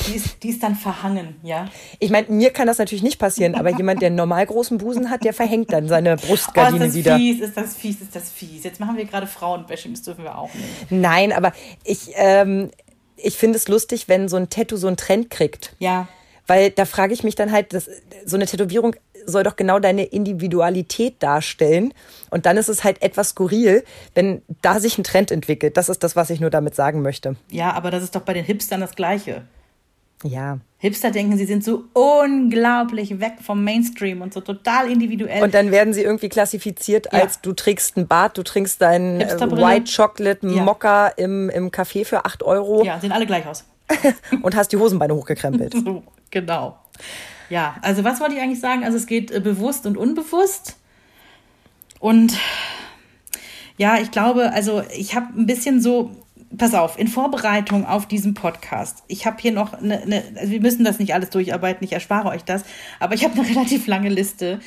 Die ist, die ist dann verhangen, ja. Ich meine, mir kann das natürlich nicht passieren, aber jemand, der einen normal großen Busen hat, der verhängt dann seine Oh, ist Brustgardine das wieder. fies, ist das fies, ist das fies. Jetzt machen wir gerade Frauenbashing, das dürfen wir auch nicht. Nein, aber ich, ähm, ich finde es lustig, wenn so ein Tattoo so einen Trend kriegt. Ja, Weil da frage ich mich dann halt, das, so eine Tätowierung soll doch genau deine Individualität darstellen. Und dann ist es halt etwas skurril, wenn da sich ein Trend entwickelt. Das ist das, was ich nur damit sagen möchte. ja, aber das ist doch bei den Hipstern das Gleiche. Ja. Hipster denken, sie sind so unglaublich weg vom Mainstream und so total individuell. Und dann werden sie irgendwie klassifiziert Ja. als du trägst ein Bart, du trinkst deinen äh. White Chocolate Ja. Mokka im, im Café für 8 Euro ja, sehen alle gleich aus. und hast die Hosenbeine hochgekrempelt. So, genau. Ja, also was wollte ich eigentlich sagen? Also es geht äh, bewusst und unbewusst. Und ja, ich glaube, also ich habe ein bisschen so, pass auf, in Vorbereitung auf diesen Podcast, ich habe hier noch eine, eine, also wir müssen das nicht alles durcharbeiten, ich erspare euch das, aber ich habe eine relativ lange Liste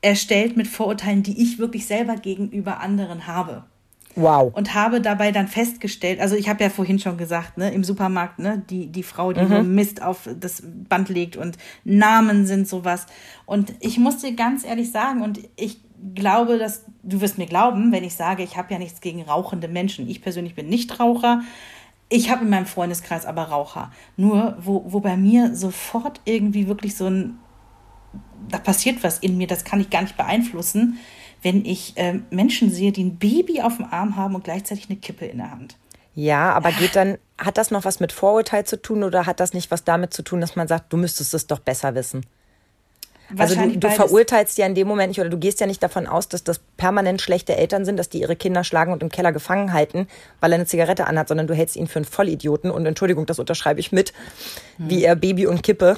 erstellt mit Vorurteilen, die ich wirklich selber gegenüber anderen habe Wow. und habe dabei dann festgestellt, also ich habe ja vorhin schon gesagt, ne, im Supermarkt, ne, die, die Frau, die nur Mist auf das Band legt und Namen sind sowas. Und ich muss dir ganz ehrlich sagen, und ich glaube, dass du wirst mir glauben, wenn ich sage, ich habe ja nichts gegen rauchende Menschen. Ich persönlich bin nicht Raucher. Ich habe in meinem Freundeskreis aber Raucher. Nur, wo, wo bei mir sofort irgendwie wirklich so ein, da passiert was in mir, das kann ich gar nicht beeinflussen, wenn ich ähm, Menschen sehe, die ein Baby auf dem Arm haben und gleichzeitig eine Kippe in der Hand. Ja, aber geht dann, hat das noch was mit Vorurteil zu tun oder hat das nicht was damit zu tun, dass man sagt, du müsstest es doch besser wissen? Also du, du verurteilst ja in dem Moment nicht oder du gehst ja nicht davon aus, dass das permanent schlechte Eltern sind, dass die ihre Kinder schlagen und im Keller gefangen halten, weil er eine Zigarette anhat, sondern du hältst ihn für einen Vollidioten und Entschuldigung, das unterschreibe ich mit, wie er Baby und Kippe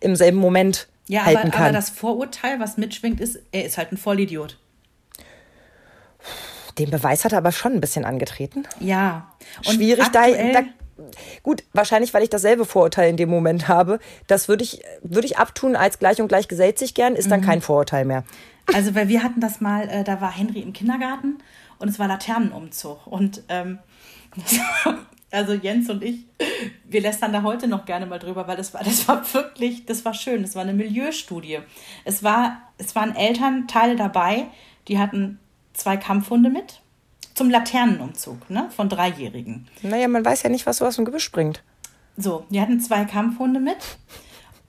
im selben Moment ja, halten aber, kann. aber das Vorurteil, was mitschwingt, ist, er ist halt ein Vollidiot. Den Beweis hat er aber schon ein bisschen angetreten. Ja. Und Schwierig, da, da. Gut, wahrscheinlich, weil ich dasselbe Vorurteil in dem Moment habe. Das würde ich, würde ich abtun als gleich und gleich gesellt sich gern, ist dann Mhm. kein Vorurteil mehr. Also, weil wir hatten das mal, äh, da war Henry im Kindergarten und es war Laternenumzug. Und ähm, also Jens und ich, wir lästern da heute noch gerne mal drüber, weil das war, das war wirklich, das war schön. Das war eine Milieustudie. Es war, es waren Elternteile dabei, die hatten zwei Kampfhunde mit zum Laternenumzug, ne, von Dreijährigen. Naja, man weiß ja nicht, was so aus dem Gebüsch springt. So, die hatten zwei Kampfhunde mit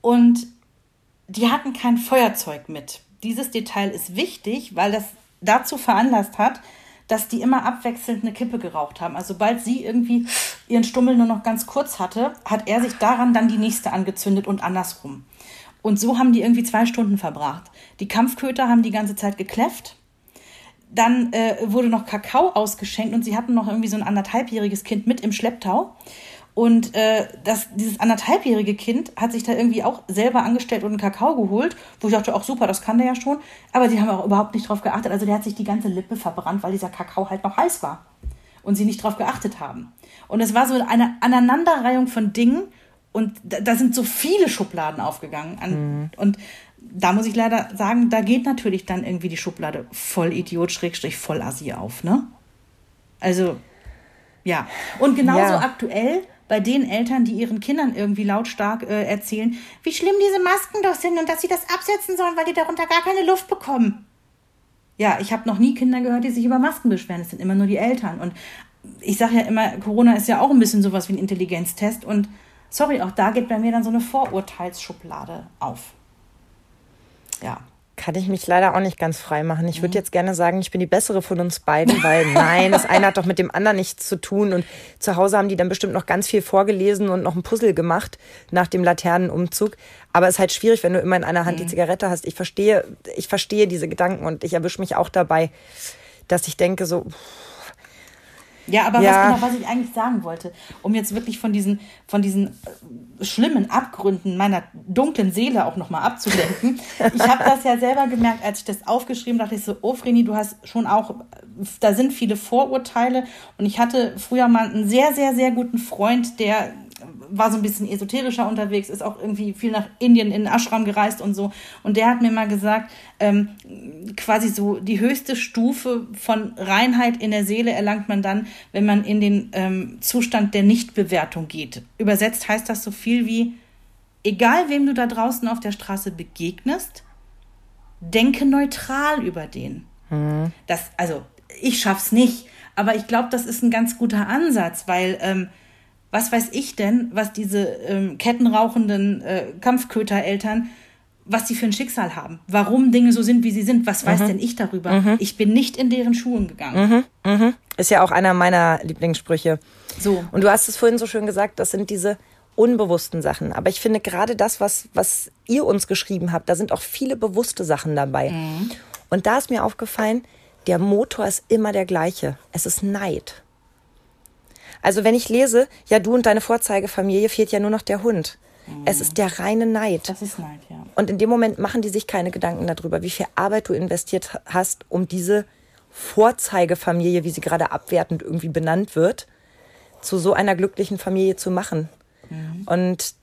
und die hatten kein Feuerzeug mit. Dieses Detail ist wichtig, weil das dazu veranlasst hat, dass die immer abwechselnd eine Kippe geraucht haben. Also sobald sie irgendwie ihren Stummel nur noch ganz kurz hatte, hat er sich daran dann die nächste angezündet und andersrum. Und so haben die irgendwie zwei Stunden verbracht. Die Kampfköter haben die ganze Zeit gekläfft. Dann äh, wurde noch Kakao ausgeschenkt und sie hatten noch irgendwie so ein anderthalbjähriges Kind mit im Schlepptau. Und äh, das, dieses anderthalbjährige Kind hat sich da irgendwie auch selber angestellt und einen Kakao geholt, wo ich dachte, auch super, das kann der ja schon. Aber die haben auch überhaupt nicht drauf geachtet. Also der hat sich die ganze Lippe verbrannt, weil dieser Kakao halt noch heiß war. Und sie nicht drauf geachtet haben. Und es war so eine Aneinanderreihung von Dingen. Und da, da sind so viele Schubladen aufgegangen. An, mhm. Und da muss ich leider sagen, da geht natürlich dann irgendwie die Schublade voll Idiot, Schrägstrich, voll Assi auf, ne? Also, ja. Und genauso ja. aktuell bei den Eltern, die ihren Kindern irgendwie lautstark äh, erzählen, wie schlimm diese Masken doch sind und dass sie das absetzen sollen, weil die darunter gar keine Luft bekommen. Ja, ich habe noch nie Kinder gehört, die sich über Masken beschweren. Es sind immer nur die Eltern. Und ich sage ja immer, Corona ist ja auch ein bisschen sowas wie ein Intelligenztest. Und sorry, auch da geht bei mir dann so eine Vorurteilsschublade auf. Ja kann ich mich leider auch nicht ganz frei machen. Ich würde jetzt gerne sagen, ich bin die bessere von uns beiden, weil nein, das eine hat doch mit dem anderen nichts zu tun. Und zu Hause haben die dann bestimmt noch ganz viel vorgelesen und noch ein Puzzle gemacht nach dem Laternenumzug. Aber es ist halt schwierig, wenn du immer in einer Hand die mhm. Zigarette hast. Ich verstehe, ich verstehe diese Gedanken und ich erwische mich auch dabei, dass ich denke so, ja, aber ja. Was, genau, was ich eigentlich sagen wollte, um jetzt wirklich von diesen, von diesen äh, schlimmen Abgründen meiner dunklen Seele auch nochmal abzulenken. ich habe das ja selber gemerkt, als ich das aufgeschrieben dachte ich so, oh Vreni, du hast schon auch, da sind viele Vorurteile. Und ich hatte früher mal einen sehr, sehr, sehr guten Freund, der war so ein bisschen esoterischer unterwegs, ist auch irgendwie viel nach Indien in Ashram gereist und so. Und der hat mir mal gesagt, ähm, quasi so die höchste Stufe von Reinheit in der Seele erlangt man dann, wenn man in den ähm, Zustand der Nichtbewertung geht. Übersetzt heißt das so viel wie, egal wem du da draußen auf der Straße begegnest, denke neutral über den. Mhm. Das, also, ich schaff's nicht, aber ich glaube, das ist ein ganz guter Ansatz, weil ähm, was weiß ich denn, was diese ähm, kettenrauchenden äh, Kampfkötereltern, was die für ein Schicksal haben, warum Dinge so sind, wie sie sind, was mhm. weiß denn ich darüber? Mhm. Ich bin nicht in deren Schuhen gegangen. Mhm. mhm. Ist ja auch einer meiner Lieblingssprüche. So. Und du hast es vorhin so schön gesagt, das sind diese unbewussten Sachen. Aber ich finde gerade das, was, was ihr uns geschrieben habt, da sind auch viele bewusste Sachen dabei. Mhm. Und da ist mir aufgefallen, der Motor ist immer der gleiche. Es ist Neid. Also wenn ich lese, ja, du und deine Vorzeigefamilie fehlt ja nur noch der Hund. Mhm. Es ist der reine Neid. Das ist Neid, ja. Und in dem Moment machen die sich keine Gedanken darüber, wie viel Arbeit du investiert hast, um diese Vorzeigefamilie, wie sie gerade abwertend irgendwie benannt wird, zu so einer glücklichen Familie zu machen. Mhm. Und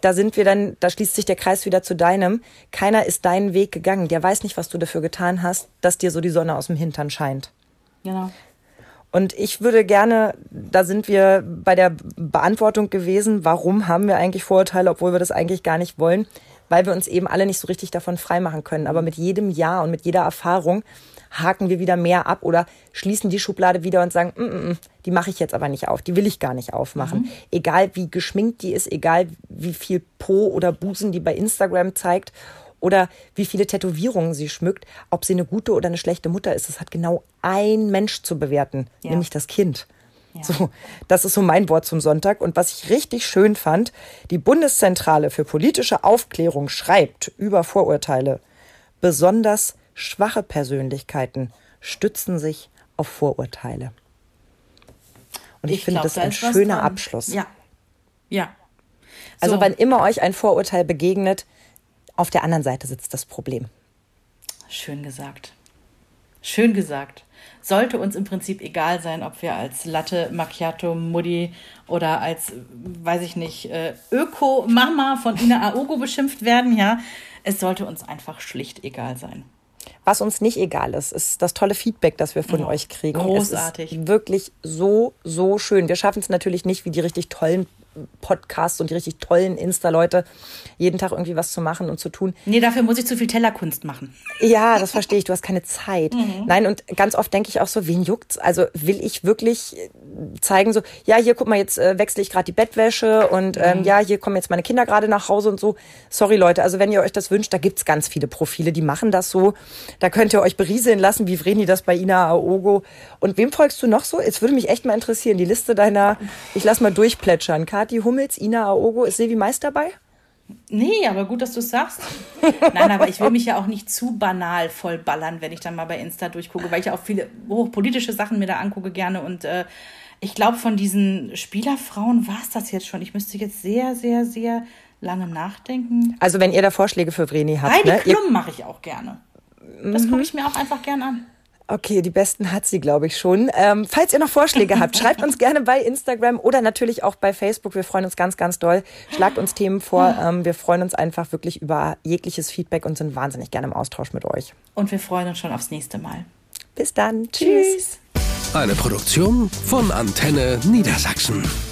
da sind wir dann, da schließt sich der Kreis wieder zu deinem. Keiner ist deinen Weg gegangen. Der weiß nicht, was du dafür getan hast, dass dir so die Sonne aus dem Hintern scheint. Genau. Und ich würde gerne, da sind wir bei der Beantwortung gewesen, warum haben wir eigentlich Vorurteile, obwohl wir das eigentlich gar nicht wollen, weil wir uns eben alle nicht so richtig davon freimachen können. Aber mit jedem Jahr und mit jeder Erfahrung haken wir wieder mehr ab oder schließen die Schublade wieder und sagen, mm, mm, mm die mache ich jetzt aber nicht auf, die will ich gar nicht aufmachen. Mhm. Egal wie geschminkt die ist, egal wie viel Po oder Busen die bei Instagram zeigt oder wie viele Tätowierungen sie schmückt, ob sie eine gute oder eine schlechte Mutter ist, das hat genau ein Mensch zu bewerten, ja. nämlich das Kind. Ja. So, das ist so mein Wort zum Sonntag. Und was ich richtig schön fand, die Bundeszentrale für politische Aufklärung schreibt über Vorurteile. Besonders schwache Persönlichkeiten stützen sich auf Vorurteile. Und ich, ich finde das da ein schöner Abschluss. Ja. Ja. Also, so. wann immer euch ein Vorurteil begegnet, auf der anderen Seite sitzt das Problem. Schön gesagt. Schön gesagt. Sollte uns im Prinzip egal sein, ob wir als Latte Macchiato Mutti oder als, weiß ich nicht, äh, Öko-Mama von Ina Aogo beschimpft werden, ja. Es sollte uns einfach schlicht egal sein. Was uns nicht egal ist, ist das tolle Feedback, das wir von euch kriegen. großartig. Es ist wirklich so, so schön. Wir schaffen es natürlich nicht wie die richtig tollen Podcasts und die richtig tollen Insta-Leute, jeden Tag irgendwie was zu machen und zu tun. Nee, dafür muss ich zu viel Tellerkunst machen. Ja, das verstehe ich. Du hast keine Zeit. Nein, und ganz oft denke ich auch so, wen juckt's? Also will ich wirklich äh, zeigen so, ja, hier guck mal, jetzt äh, wechsle ich gerade die Bettwäsche und ähm, ja, hier kommen jetzt meine Kinder gerade nach Hause und so. Sorry Leute, also wenn ihr euch das wünscht, da gibt's ganz viele Profile, die machen das so. Da könnt ihr euch berieseln lassen, wie Vreni das bei Ina Aogo. Und wem folgst du noch so? Es würde mich echt mal interessieren, die Liste deiner, ich lass mal durchplätschern. Kathi Hummels, Ina Aogo, ist Sevi Mais dabei? Nee, aber gut, dass du es sagst. Nein, aber ich will mich ja auch nicht zu banal vollballern, wenn ich dann mal bei Insta durchgucke, weil ich ja auch viele hochpolitische Sachen mir da angucke gerne. Und äh, ich glaube, von diesen Spielerfrauen war es das jetzt schon. Ich müsste jetzt sehr, sehr, sehr lange nachdenken. Also wenn ihr da Vorschläge für Vreni habt, Heidi ne? Klum mache ich auch gerne. Das gucke ich mir auch einfach gern an. Okay, die besten hat sie, glaube ich, schon. Ähm, falls ihr noch Vorschläge habt, schreibt uns gerne bei Instagram oder natürlich auch bei Facebook. Wir freuen uns ganz, ganz doll. Schlagt uns Themen vor. Ähm, wir freuen uns einfach wirklich über jegliches Feedback und sind wahnsinnig gerne im Austausch mit euch. Und wir freuen uns schon aufs nächste Mal. Bis dann. Tschüss. Eine Produktion von Antenne Niedersachsen.